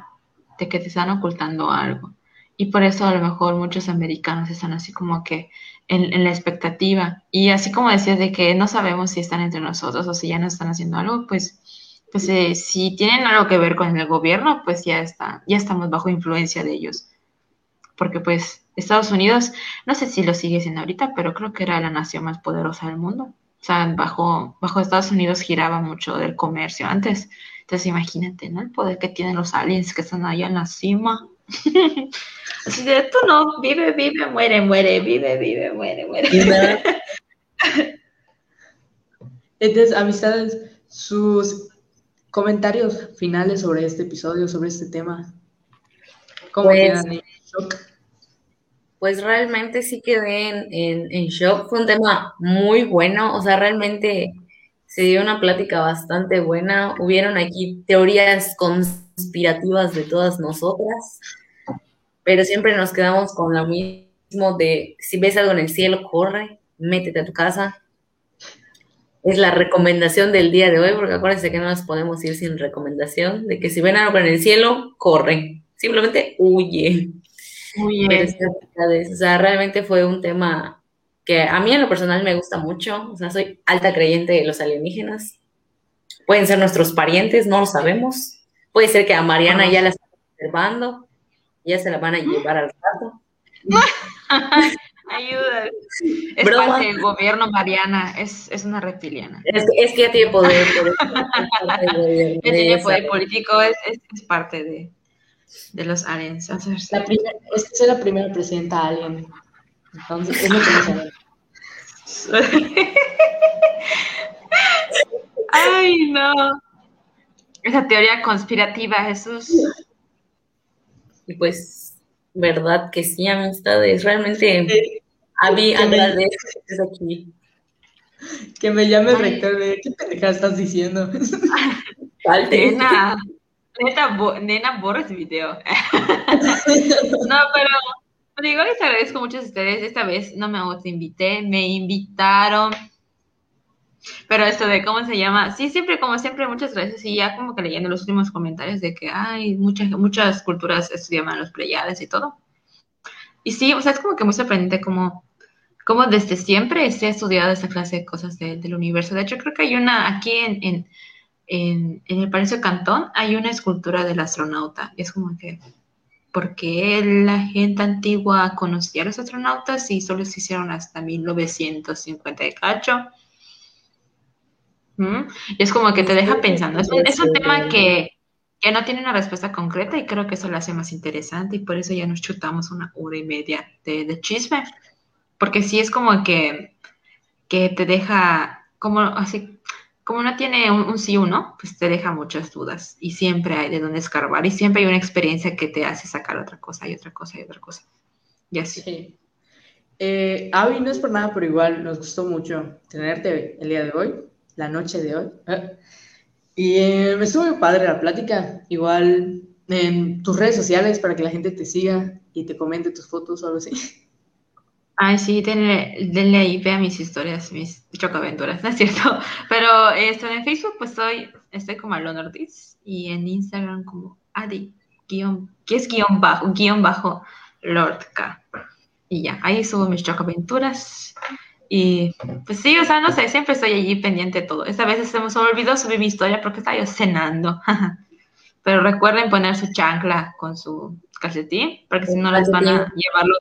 [SPEAKER 2] de que te están ocultando algo. Y por eso a lo mejor muchos americanos están así como que en, la expectativa. Y así como decías de que no sabemos si están entre nosotros o si ya no están haciendo algo, pues, pues eh, si tienen algo que ver con el gobierno, pues ya está, ya estamos bajo influencia de ellos. Porque pues Estados Unidos, no sé si lo sigue siendo ahorita, pero creo que era la nación más poderosa del mundo. O sea, bajo, bajo Estados Unidos giraba mucho del comercio antes. Entonces imagínate, ¿no? El poder que tienen los aliens que están allá en la cima. Así de, tú no, vive, vive, muere, muere, vive, vive, muere, muere.
[SPEAKER 1] Entonces, amistades, sus comentarios finales sobre este episodio, sobre este tema. ¿Cómo pues, quedan en shock?
[SPEAKER 3] Pues realmente sí quedé en, en, en, shock. Fue un tema muy bueno. O sea, realmente se dio una plática bastante buena. Hubieron aquí teorías conspirativas de todas nosotras pero siempre nos quedamos con lo mismo de si ves algo en el cielo, corre, métete a tu casa. Es la recomendación del día de hoy, porque acuérdense que no nos podemos ir sin recomendación, de que si ven algo en el cielo, corren, simplemente huye. Huye. O sea, realmente fue un tema que a mí en lo personal me gusta mucho, o sea, soy alta creyente de los alienígenas, Pueden ser nuestros parientes, no lo sabemos. Puede ser que a Mariana ya la están observando, ya se la van a llevar al rato.
[SPEAKER 2] Ayuda. Es parte del gobierno, Mariana. Es, es una reptiliana.
[SPEAKER 3] Es, es, que ya tiene poder.
[SPEAKER 2] ya tiene poder político. Es, es, parte de, de los aliens.
[SPEAKER 1] La es que soy la primera presidenta alien. Entonces, es lo que me
[SPEAKER 2] Ay, no. Esa teoría conspirativa, Jesús.
[SPEAKER 3] Y pues, verdad que sí, amistades. Realmente, a mí agradezco que estés aquí.
[SPEAKER 1] Que me llame el rector de qué pendejada estás diciendo.
[SPEAKER 2] nena, neta, nena, borra ese video. no, pero digo, les agradezco mucho a ustedes. Esta vez no me invité, me invitaron. Pero esto de cómo se llama, sí, siempre, como siempre, muchas gracias. Y ya como que leyendo los últimos comentarios de que hay muchas, muchas culturas estudiaban los pleyades y todo. Y sí, o sea, es como que muy sorprendente como, como desde siempre se ha estudiado esta clase de cosas del universo. De hecho, creo que hay una aquí en, en, en, en el Palacio Cantón, hay una escultura del astronauta. Y es como que, porque la gente antigua conocía a los astronautas y solo se hicieron hasta 1950 de cacho. ¿Mm? Y es como que te deja pensando. Es un, tema que, no tiene una respuesta concreta y creo que eso lo hace más interesante y por eso ya nos chutamos una hora y media de, chisme. Porque sí es como que, que te deja, como así, como no tiene un, sí o no, pues te deja muchas dudas y siempre hay de dónde escarbar y siempre hay una experiencia que te hace sacar otra cosa y otra cosa y otra cosa. Y así. Sí.
[SPEAKER 1] Eh, Avi, no es por nada, pero igual nos gustó mucho tenerte el día de hoy, la noche de hoy. Y eh, me estuvo muy padre la plática. Igual en tus redes sociales para que la gente te siga y te comente tus fotos o algo así.
[SPEAKER 2] Ay, sí, denle, denle ahí, vea mis historias, mis chocaventuras, ¿no es cierto? Pero esto, en Facebook, pues soy, estoy como Alon Ortiz y en Instagram como Adi, guion, que es guion bajo, guion bajo Lordka. Y ya, ahí subo mis chocaventuras. Y pues sí, o sea, no sé, siempre estoy allí pendiente de todo. Esta vez se me olvidó subir mi historia porque estaba yo cenando. Pero recuerden poner su chancla con su calcetín, porque si no les van a llevarlo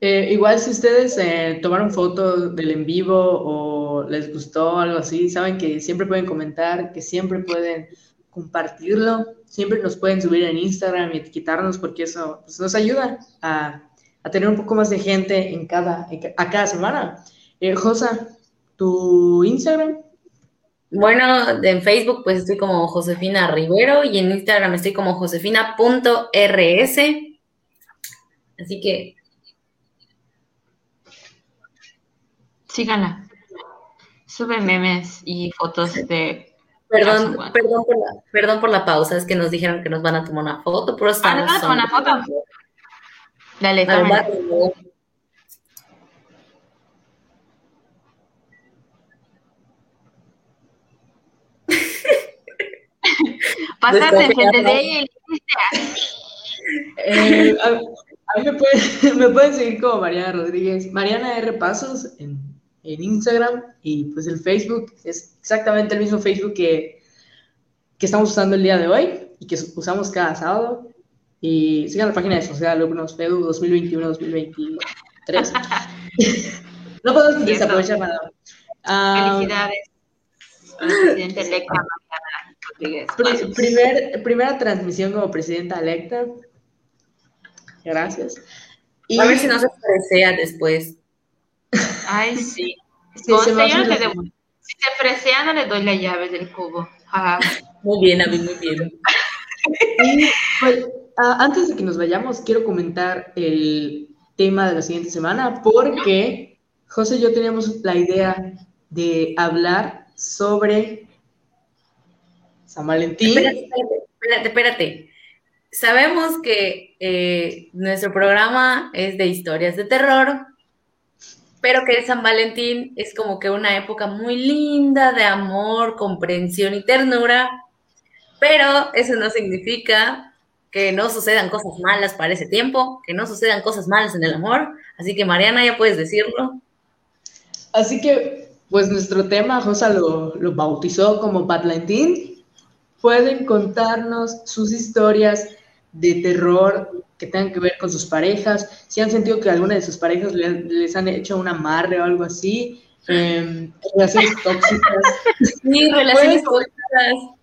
[SPEAKER 1] eh, igual si ustedes eh, tomaron fotos del en vivo o les gustó algo así, saben que siempre pueden comentar, que siempre pueden compartirlo, siempre nos pueden subir en Instagram y etiquetarnos porque eso pues, nos ayuda a, tener un poco más de gente en cada, a cada semana. Eh, Josa, ¿tu Instagram?
[SPEAKER 3] Bueno, en Facebook pues estoy como Josefina Rivero y en Instagram estoy como josefina.rs. Así que
[SPEAKER 2] síganla. Sube memes y fotos de.
[SPEAKER 3] Perdón, perdón, por la, perdón por la pausa, es que nos dijeron que nos van a tomar una foto, pero
[SPEAKER 2] estamos. Ah, tomar una foto? Dale, toma. Pasate, gente de ahí.
[SPEAKER 1] Eh, a, a, mí me pueden, me pueden seguir como Mariana Rodríguez, Mariana R. Pasos en en Instagram y pues el Facebook es exactamente el mismo Facebook que, que estamos usando el día de hoy y que usamos cada sábado. Y sigan la página de Social Alumnos FEDU 2021-2023. no podemos desaprovechar nada.
[SPEAKER 2] Ah, Felicidades. presidente electa
[SPEAKER 1] primer, primera transmisión como presidenta electa. Gracias.
[SPEAKER 3] Y... A ver si no se presea después.
[SPEAKER 2] Ay, sí. si te fresean, no le doy la llave del cubo.
[SPEAKER 3] Muy bien, a mí muy bien.
[SPEAKER 1] Pues, antes de que nos vayamos, quiero comentar el tema de la siguiente semana, porque José y yo teníamos la idea de hablar sobre San Valentín.
[SPEAKER 3] Espérate, espérate, espérate. Sabemos que eh, nuestro programa es de historias de terror, pero que San Valentín es como que una época muy linda de amor, comprensión y ternura, pero eso no significa que no sucedan cosas malas para ese tiempo, que no sucedan cosas malas en el amor, así que Mariana, ya puedes decirlo.
[SPEAKER 1] Así que pues nuestro tema, Josa lo, lo bautizó como Badlantín. Pueden contarnos sus historias de terror que tengan que ver con sus parejas, si han sentido que alguna de sus parejas les, han hecho un amarre o algo así, em, relaciones tóxicas.
[SPEAKER 3] Sí, relaciones tóxicas.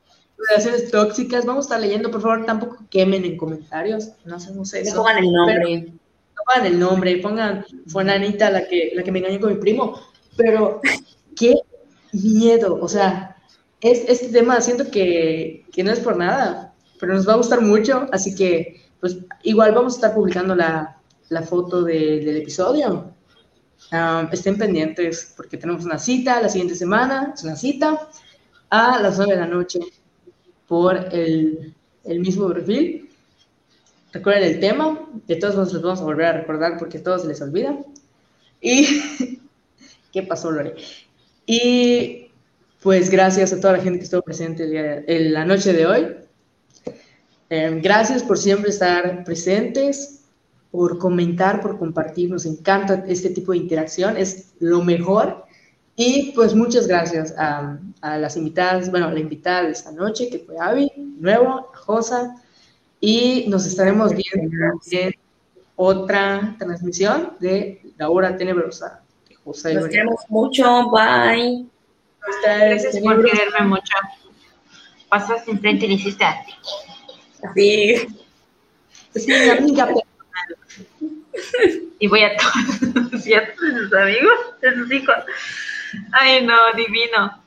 [SPEAKER 1] Relaciones tóxicas, vamos a estar leyendo, por favor, tampoco quemen en comentarios, no hacemos eso.
[SPEAKER 3] pongan el nombre.
[SPEAKER 1] pongan el nombre, pongan, fue Anita la que, la que me engañó con mi primo, pero qué miedo, o sea, es, este tema siento que, que no es por nada, pero nos va a gustar mucho, así que pues igual vamos a estar publicando la, la foto del episodio. estén pendientes porque tenemos una cita la siguiente semana, es una cita a las 9 de la noche por el, el mismo perfil. Recuerden el tema, de todos modos les vamos a volver a recordar porque todos se les olvida. Y, ¿qué pasó, Lore? Y pues gracias a toda la gente que estuvo presente en la noche de hoy. Em, gracias por siempre estar presentes, por comentar, por compartir. Nos encanta este tipo de interacción, es lo mejor. Y pues muchas gracias a, las invitadas, bueno, a la invitada de esta noche, que fue Avi, nuevo, Josa, y nos estaremos viendo en otra transmisión de La Hora Tenebrosa
[SPEAKER 3] de Josa. Nos queremos mucho, bye.
[SPEAKER 2] Gracias por quererme mucho. Pasaste enfrente y le hiciste así.
[SPEAKER 3] Sí.
[SPEAKER 1] Es mi amiga
[SPEAKER 2] Y voy a todos, ¿cierto? Sus amigos, de sus hijos. Ay, no, divino.